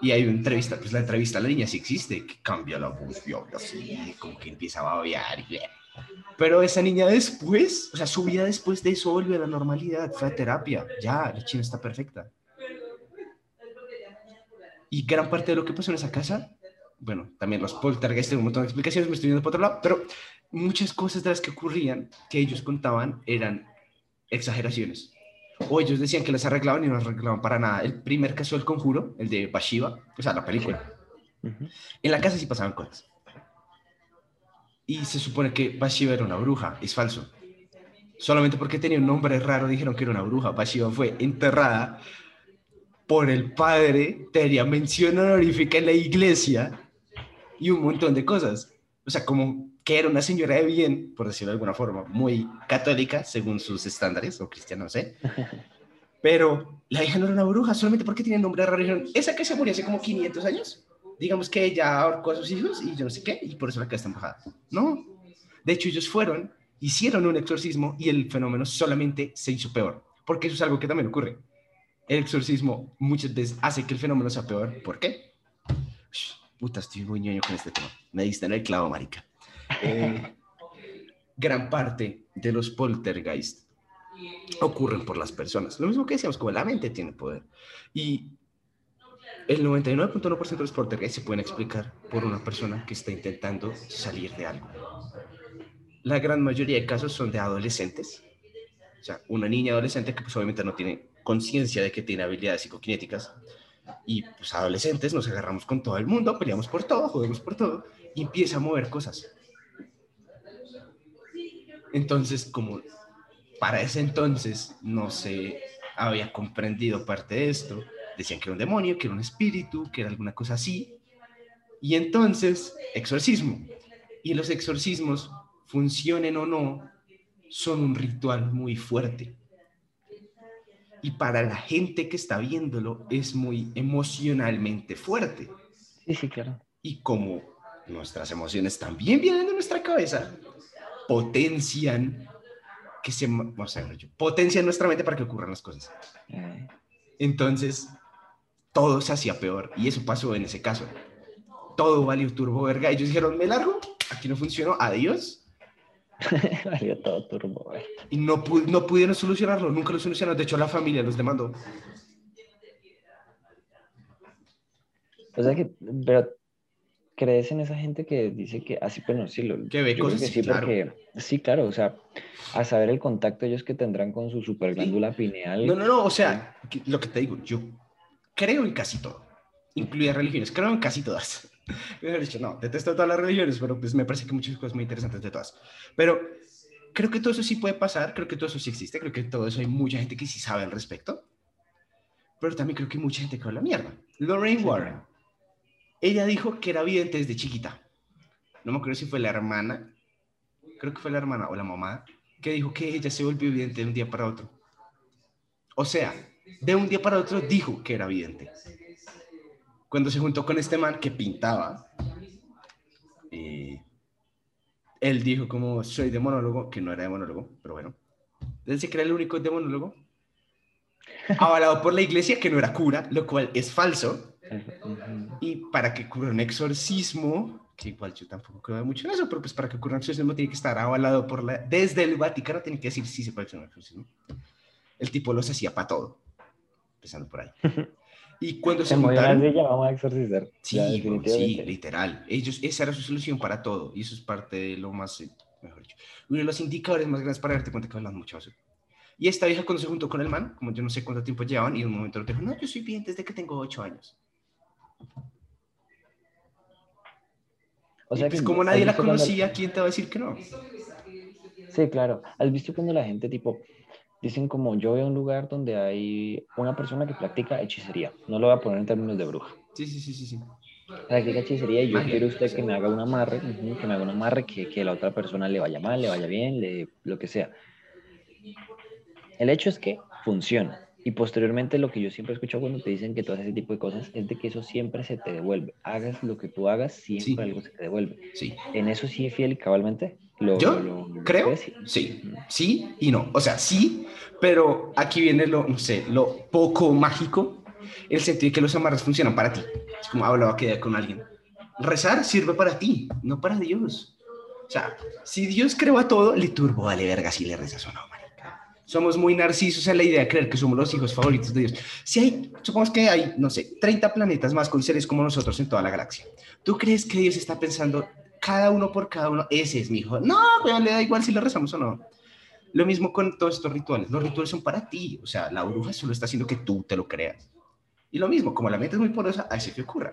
S1: Y hay una entrevista, pues la entrevista a la niña sí existe, que cambia la voz y habla así, como que empieza a babear y. Pero esa niña después, o sea, su vida después de eso volvió a la normalidad, fue a terapia, ya, la china está perfecta. Y gran parte de lo que pasó en esa casa, bueno, también los poltergeist, un montón de explicaciones, me estoy yendo por otro lado, pero muchas cosas de las que ocurrían, que ellos contaban, eran exageraciones. O ellos decían que las arreglaban y no las arreglaban para nada. El primer caso del conjuro, el de Bashiva, o sea, la película, en la casa sí pasaban cosas. Y se supone que Bashiva era una bruja, es falso. Solamente porque tenía un nombre raro dijeron que era una bruja. Bashiva fue enterrada por el padre, tenía mención honorífica en la iglesia y un montón de cosas. O sea, como que era una señora de bien, por decirlo de alguna forma, muy católica según sus estándares, o cristiana, no sé. <laughs> Pero la hija no era una bruja solamente porque tenía un nombre raro. Dijeron, esa que se murió hace como 500 años, digamos que ella ahorcó a sus hijos y yo no sé qué, y por eso la casa está embajada. No. De hecho, ellos fueron, hicieron un exorcismo y el fenómeno solamente se hizo peor, porque eso es algo que también ocurre. El exorcismo muchas veces hace que el fenómeno sea peor. ¿Por qué? Puta, estoy muy ñoño con este tema. Me diste en el clavo, marica. Eh, gran parte de los poltergeist ocurren por las personas. Lo mismo que decíamos, como la mente tiene poder. Y el 99.1% de los poltergeist se pueden explicar por una persona que está intentando salir de algo. La gran mayoría de casos son de adolescentes. O sea, una niña adolescente que pues obviamente no tiene conciencia de que tiene habilidades psicoquinéticas. Y pues adolescentes nos agarramos con todo el mundo, peleamos por todo, jodemos por todo, y empieza a mover cosas. Entonces, como para ese entonces no se había comprendido parte de esto, decían que era un demonio, que era un espíritu, que era alguna cosa así. Y entonces, exorcismo. Y los exorcismos, funcionen o no, son un ritual muy fuerte. Y para la gente que está viéndolo es muy emocionalmente fuerte.
S2: Sí, sí, claro.
S1: Y como nuestras emociones también vienen de nuestra cabeza, potencian que se, o sea, potencian nuestra mente para que ocurran las cosas. Entonces, todo se hacía peor. Y eso pasó en ese caso. Todo valió turbo verga. Ellos dijeron, me largo, aquí no funcionó, adiós. <laughs>
S2: Valió todo turbo. güey.
S1: Y no, pu- no pudieron solucionarlo, nunca lo solucionaron. De hecho, la familia los demandó.
S2: O sea que, pero ¿crees en esa gente que dice que así, bueno, sí, lo,
S1: Que ve cosas,
S2: que
S1: sí, claro.
S2: porque, sí, claro, o sea, a saber el contacto ellos que tendrán con su superglándula pineal.
S1: No, no, no, o sea, lo que te digo, yo creo en casi todo, incluidas religiones, creo en casi todas. <laughs> Dicho, no, detesto todas las religiones, pero pues me parece que muchas cosas muy interesantes de todas. Pero creo que todo eso sí puede pasar, creo que todo eso sí existe, creo que todo eso hay mucha gente que sí sabe al respecto, pero también creo que hay mucha gente que habla mierda. Lorraine
S2: Sí.
S1: Warren, ella dijo que era vidente desde chiquita. No me acuerdo si fue la hermana, creo que fue la hermana o la mamá, que dijo que ella se volvió vidente de un día para otro. O sea, de un día para otro dijo que era vidente. Cuando se juntó con este man que pintaba, eh, él dijo como soy demonólogo, que no era demonólogo, pero bueno. Él se era el único demonólogo. Avalado por la iglesia, que no era cura, lo cual es falso. Y para que cure un exorcismo, que igual yo tampoco creo mucho en eso, pero pues para que ocurra un exorcismo tiene que estar avalado por la... Desde el Vaticano tiene que decir si se puede hacer un exorcismo. El tipo los hacía para todo, empezando por ahí. <laughs> Y cuando se juntaron...
S2: vamos a exorcizar.
S1: Sí, sí, literal. Ellos, esa era su solución para todo, y eso es parte de lo más, eh, mejor dicho, uno de los indicadores más grandes para darte cuenta que hablan mucho. Y esta vieja cuando se juntó con el man, como yo no sé cuánto tiempo llevaban, y en un momento le dijo, no, yo soy bien desde que tengo ocho años. O sea, pues como nadie la conocía, ¿quién te va a decir que no?
S2: Sí, claro. ¿Has visto cuando la gente tipo dicen como yo veo un lugar donde hay una persona que practica hechicería? No lo voy a poner en términos de bruja.
S1: Sí, sí, sí, sí, sí.
S2: Practica hechicería y yo quiero usted que me haga un amarre, que me haga un amarre que, que la otra persona le vaya mal, le vaya bien, le, lo que sea. El hecho es que funciona. Y posteriormente lo que yo siempre escucho cuando te dicen que tú haces ese tipo de cosas es de que eso siempre se te devuelve. Hagas lo que tú hagas, siempre algo se te devuelve.
S1: Sí.
S2: En eso sí fiel y cabalmente.
S1: Lo, yo creo, sí, sí y no. O sea, sí, pero aquí viene lo, no sé, lo poco mágico, el sentido de que los amarres funcionan para ti. Es como hablaba que con alguien. Rezar sirve para ti, no para Dios. O sea, si Dios creó a todo, le turbo vale verga si le rezas o no. Somos muy narcisos en la idea de creer que somos los hijos favoritos de Dios. Si hay, supongamos que hay, no sé, 30 planetas más con seres como nosotros en toda la galaxia. ¿Tú crees que Dios está pensando cada uno por cada uno? Ese es mi hijo. No, pero le da igual si le rezamos o no. Lo mismo con todos estos rituales. Los rituales son para ti. O sea, la bruja solo está haciendo que tú te lo creas. Y lo mismo, como la mente es muy porosa, así que ocurra.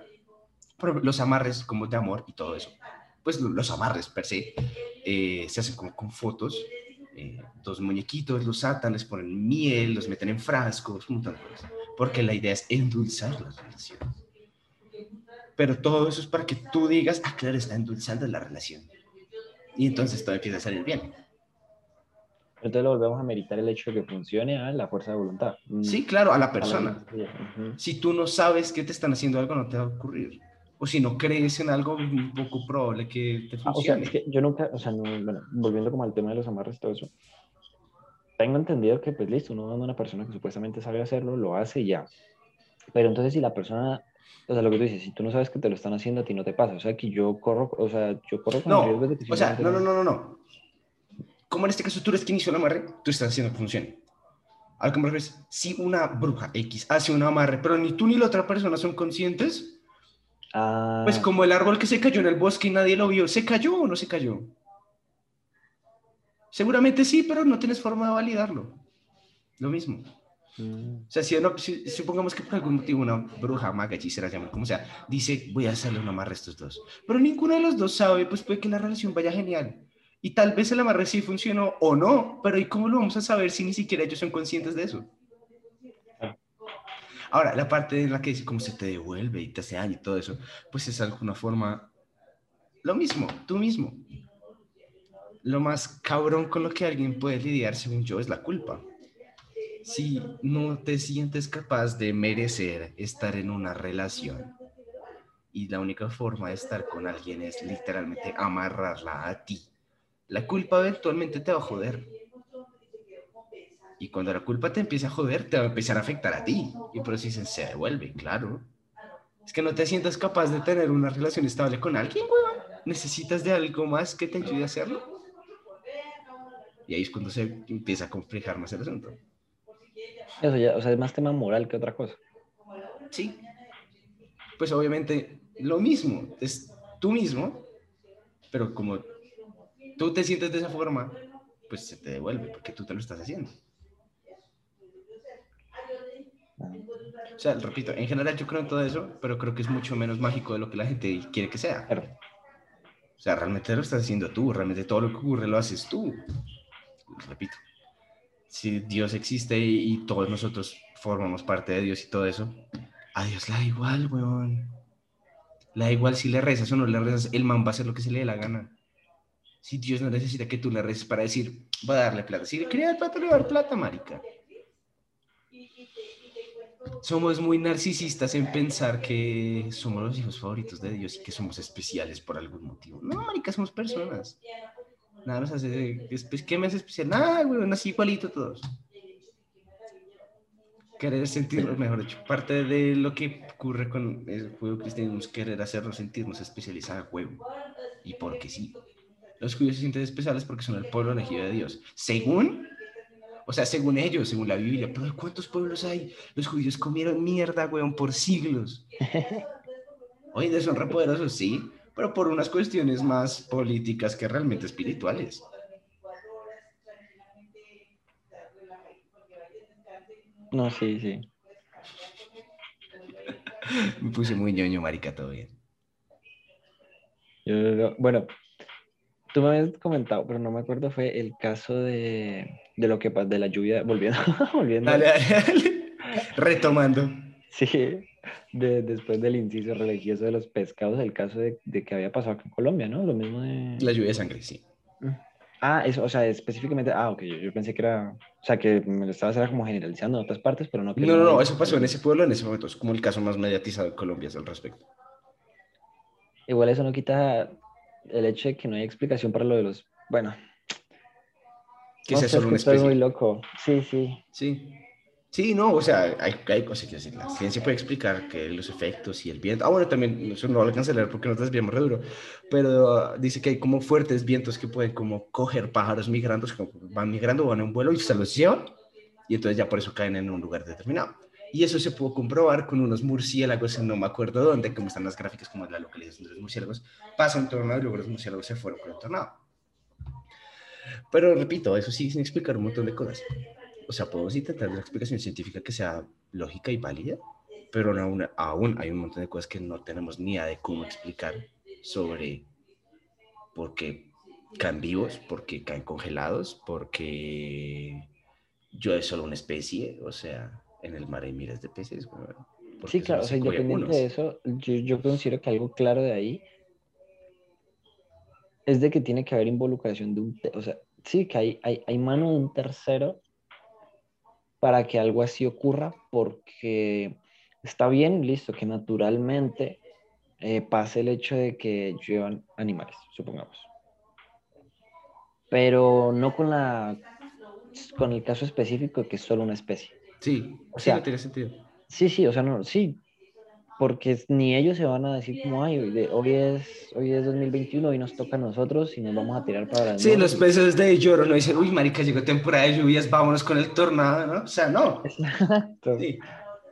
S1: Pero los amarres como de amor y todo eso. Pues los amarres per se eh, se hacen como con fotos eh, dos muñequitos, los atan, les ponen miel, los meten en frascos, un montón de cosas. Porque la idea es endulzar las relaciones. Pero todo eso es para que tú digas, ah, claro, está endulzando la relación. Y entonces todo empieza a salir bien.
S2: Entonces lo volvemos a meditar el hecho de que funcione a la fuerza de voluntad.
S1: Mm. Sí, claro, a la persona. Si tú no sabes que te están haciendo algo, no te va a ocurrir o si no crees en algo, un poco probable que te funcione.
S2: Ah, o sea, yo nunca, o sea, bueno, volviendo como al tema de los amarres y todo eso, tengo entendido que, pues listo, uno dando a una persona que supuestamente sabe hacerlo, lo hace y ya. Pero entonces, si la persona, o sea, lo que tú dices, si tú no sabes que te lo están haciendo, a ti no te pasa. O sea, que yo corro, o sea, yo corro con
S1: no, riesgo de que. O sea, no, no, no, no, no. Como en este caso tú eres quien hizo el amarre, tú estás haciendo que funcione. Al que me si una bruja X hace un amarre, pero ni tú ni la otra persona son conscientes, pues ah. como el árbol que se cayó en el bosque y nadie lo vio, ¿se cayó o no se cayó? Seguramente sí, pero no tienes forma de validarlo. Lo mismo. Mm. O sea, si, supongamos que por algún motivo una bruja, maga, hechicera, como sea, dice, voy a hacerle un amarre a estos dos. Pero ninguno de los dos sabe, pues puede que la relación vaya genial. Y tal vez el amarre sí funcionó o no, pero ¿y cómo lo vamos a saber si ni siquiera ellos son conscientes de eso? Ahora, la parte en la que dice cómo se te devuelve y te hace daño y todo eso, pues es alguna forma lo mismo, tú mismo. Lo más cabrón con lo que alguien puede lidiar, según yo, es la culpa. Si no te sientes capaz de merecer estar en una relación y la única forma de estar con alguien es literalmente amarrarla a ti, la culpa eventualmente te va a joder y cuando la culpa te empieza a joder, te va a empezar a afectar a ti. Y por eso dicen, se devuelve, claro. Es que no te sientas capaz de tener una relación estable con alguien, weón. Necesitas de algo más que te ayude a hacerlo. Y ahí es cuando se empieza a complicar más el asunto.
S2: Eso ya, o sea, es más tema moral que otra cosa.
S1: Sí. Pues obviamente lo mismo, es tú mismo, pero como tú te sientes de esa forma, pues se te devuelve porque tú te lo estás haciendo. O sea, repito, en general yo creo en todo eso, pero creo que es mucho menos mágico de lo que la gente quiere que sea. O sea, realmente lo estás haciendo tú, realmente todo lo que ocurre lo haces tú. Repito, si Dios existe y, todos nosotros formamos parte de Dios y todo eso, a Dios le da igual, weón. Le da igual si le rezas o no le rezas, el man va a hacer lo que se le dé la gana. Si Dios no necesita que tú le reces para decir, va a darle plata. Si le quería plata, le va a dar plata, marica. Somos muy narcisistas en pensar que somos los hijos favoritos de Dios y que somos especiales por algún motivo. No, marica, somos personas. Nada nos hace... ¿Qué me hace especial? Nada, güey, nací igualito todos querer sentirnos, mejor dicho, parte de lo que ocurre con el juego cristiano es querer hacernos sentirnos especializados a juego. Y porque sí. Los judíos se sienten especiales porque son el pueblo elegido de Dios. Según, o sea, según ellos, según la Biblia. Pero ¿cuántos pueblos hay? Los judíos comieron mierda, weón, por siglos. <laughs> Hoy día son repoderosos, sí, pero por unas cuestiones más políticas que realmente espirituales.
S2: No, sí, sí. <laughs>
S1: Me puse muy ñoño, marica, todo bien.
S2: bueno, tú me habías comentado, pero no me acuerdo, fue el caso de, de lo que de la lluvia, volviendo, <laughs> volviendo.
S1: Dale, dale, dale. Retomando.
S2: Sí, de, después del inciso religioso de los pescados, el caso de, de, que había pasado en Colombia, ¿no? Lo mismo de...
S1: La lluvia de sangre, sí.
S2: Mm. Ah, eso, o sea, específicamente, ah, ok, yo, pensé que era, o sea, que me lo estabas como generalizando en otras partes, pero no.
S1: no, no, no, eso pasó en ese pueblo en ese momento, es como el caso más mediatizado de Colombia al respecto.
S2: Igual eso no quita el hecho de que no hay explicación para lo de los, bueno.
S1: Que no, solo una especie.
S2: muy loco, sí, sí.
S1: Sí. Sí, no, o sea, hay, hay cosas que decir. La ciencia puede explicar que los efectos y el viento. Ah, bueno, también, eso no lo alcanza a leer porque no te desviamos re duro. Pero dice que hay como fuertes vientos que pueden como coger pájaros migrando, que van migrando, van en un vuelo y se los llevan. Y entonces ya por eso caen en un lugar determinado. Y eso se pudo comprobar con unos murciélagos, no me acuerdo dónde, como están las gráficas, como la localización de los murciélagos. Pasa un tornado y luego los murciélagos se fueron con el tornado. Pero repito, eso sí sin explicar un montón de cosas o sea, podemos intentar una explicación científica que sea lógica y válida, pero aún, aún hay un montón de cosas que no tenemos ni idea de cómo explicar sobre por qué caen vivos, por qué caen congelados, porque yo es solo una especie, o sea, en el mar hay miles de peces.
S2: sí, claro, o sea, independiente de eso, yo, yo considero que algo claro de ahí es de que tiene que haber involucración de un, o sea, sí, que hay, hay, hay mano de un tercero para que algo así ocurra, porque está bien, listo, que naturalmente eh, pase el hecho de que llevan animales, supongamos. Pero no con, la, con el caso específico de que es solo una especie.
S1: Sí, o sea, no tiene sentido.
S2: Sí, sí, o sea, no, sí, porque ni ellos se van a decir como, ay, hoy, es, hoy es 2021 y nos toca a nosotros y nos vamos a tirar para
S1: Sí, los peces de lloro no dicen, uy, marica, llegó temporada de lluvias, vámonos con el tornado, ¿no? O sea, no.
S2: Sí.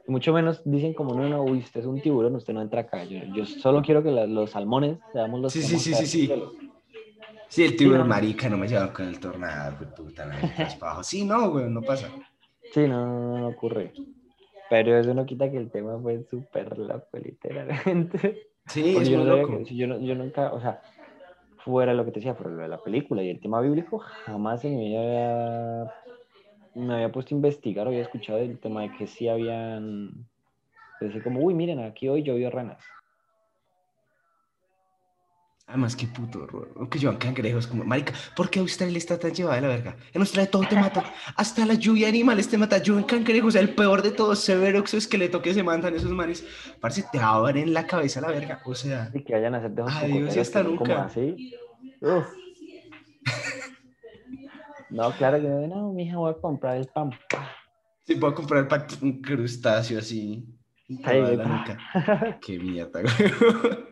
S2: Mucho menos dicen como, no, no, uy, usted es un tiburón, usted no entra acá. Yo, solo quiero que los salmones seamos los
S1: Sí, sí, sí, sí, sí. Sí, el tiburón marica no me lleva con el tornado, puta, no, Sí, no, güey, no pasa.
S2: Sí, no, no, no ocurre. Pero eso no quita que el tema fue súper loco, literalmente.
S1: Sí, es yo, loco.
S2: yo, yo, nunca, o sea, fuera lo que te decía, fuera lo de la película y el tema bíblico, jamás en mi vida me había puesto a investigar o había escuchado el tema de que sí habían, decir como, uy, miren, aquí hoy llovió ranas.
S1: Además, qué puto horror. Que llevan cangrejos como, marica, ¿por qué Australia está tan llevada de la verga? En Australia todo te mata. Hasta la lluvia de animales te mata. Lluven cangrejos, el peor de todos, severo exoesqueleto que se mandan esos manes. Parece te abren la cabeza la verga. O sea.
S2: Y que vayan a hacer de
S1: Adiós y hasta nunca.
S2: Así. no, claro que no, no, mija, voy a comprar el pan.
S1: Sí, voy a comprar el pan, un crustáceo así. Ay, <laughs> Qué mierda, güey.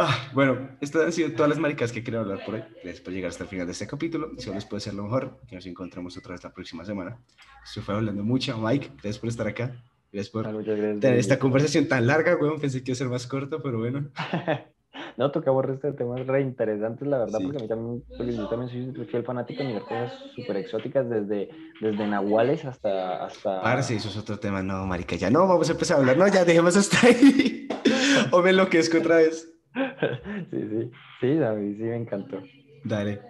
S1: Ah, bueno, estas han sido todas las maricas que quería hablar por hoy. Gracias por llegar hasta el final de este capítulo. Si les puede ser lo mejor, que nos encontramos otra vez la próxima semana. Se fue hablando mucho. Mike, gracias por estar acá. Gracias por tener esta conversación tan larga, weón. Pensé que iba a ser más corto, pero bueno. <laughs>
S2: no, tocamos este temas re interesantes, la verdad, porque a mí también, porque yo también soy fiel fanático de cosas súper exóticas, desde, desde nahuales hasta... hasta...
S1: Parce, eso es otro tema. No, marica, ya no, vamos a empezar a hablar. No, ya dejemos hasta ahí. <laughs> o me enloquezco otra vez. <laughs>
S2: sí, sí, sí, David, sí me encantó.
S1: Dale.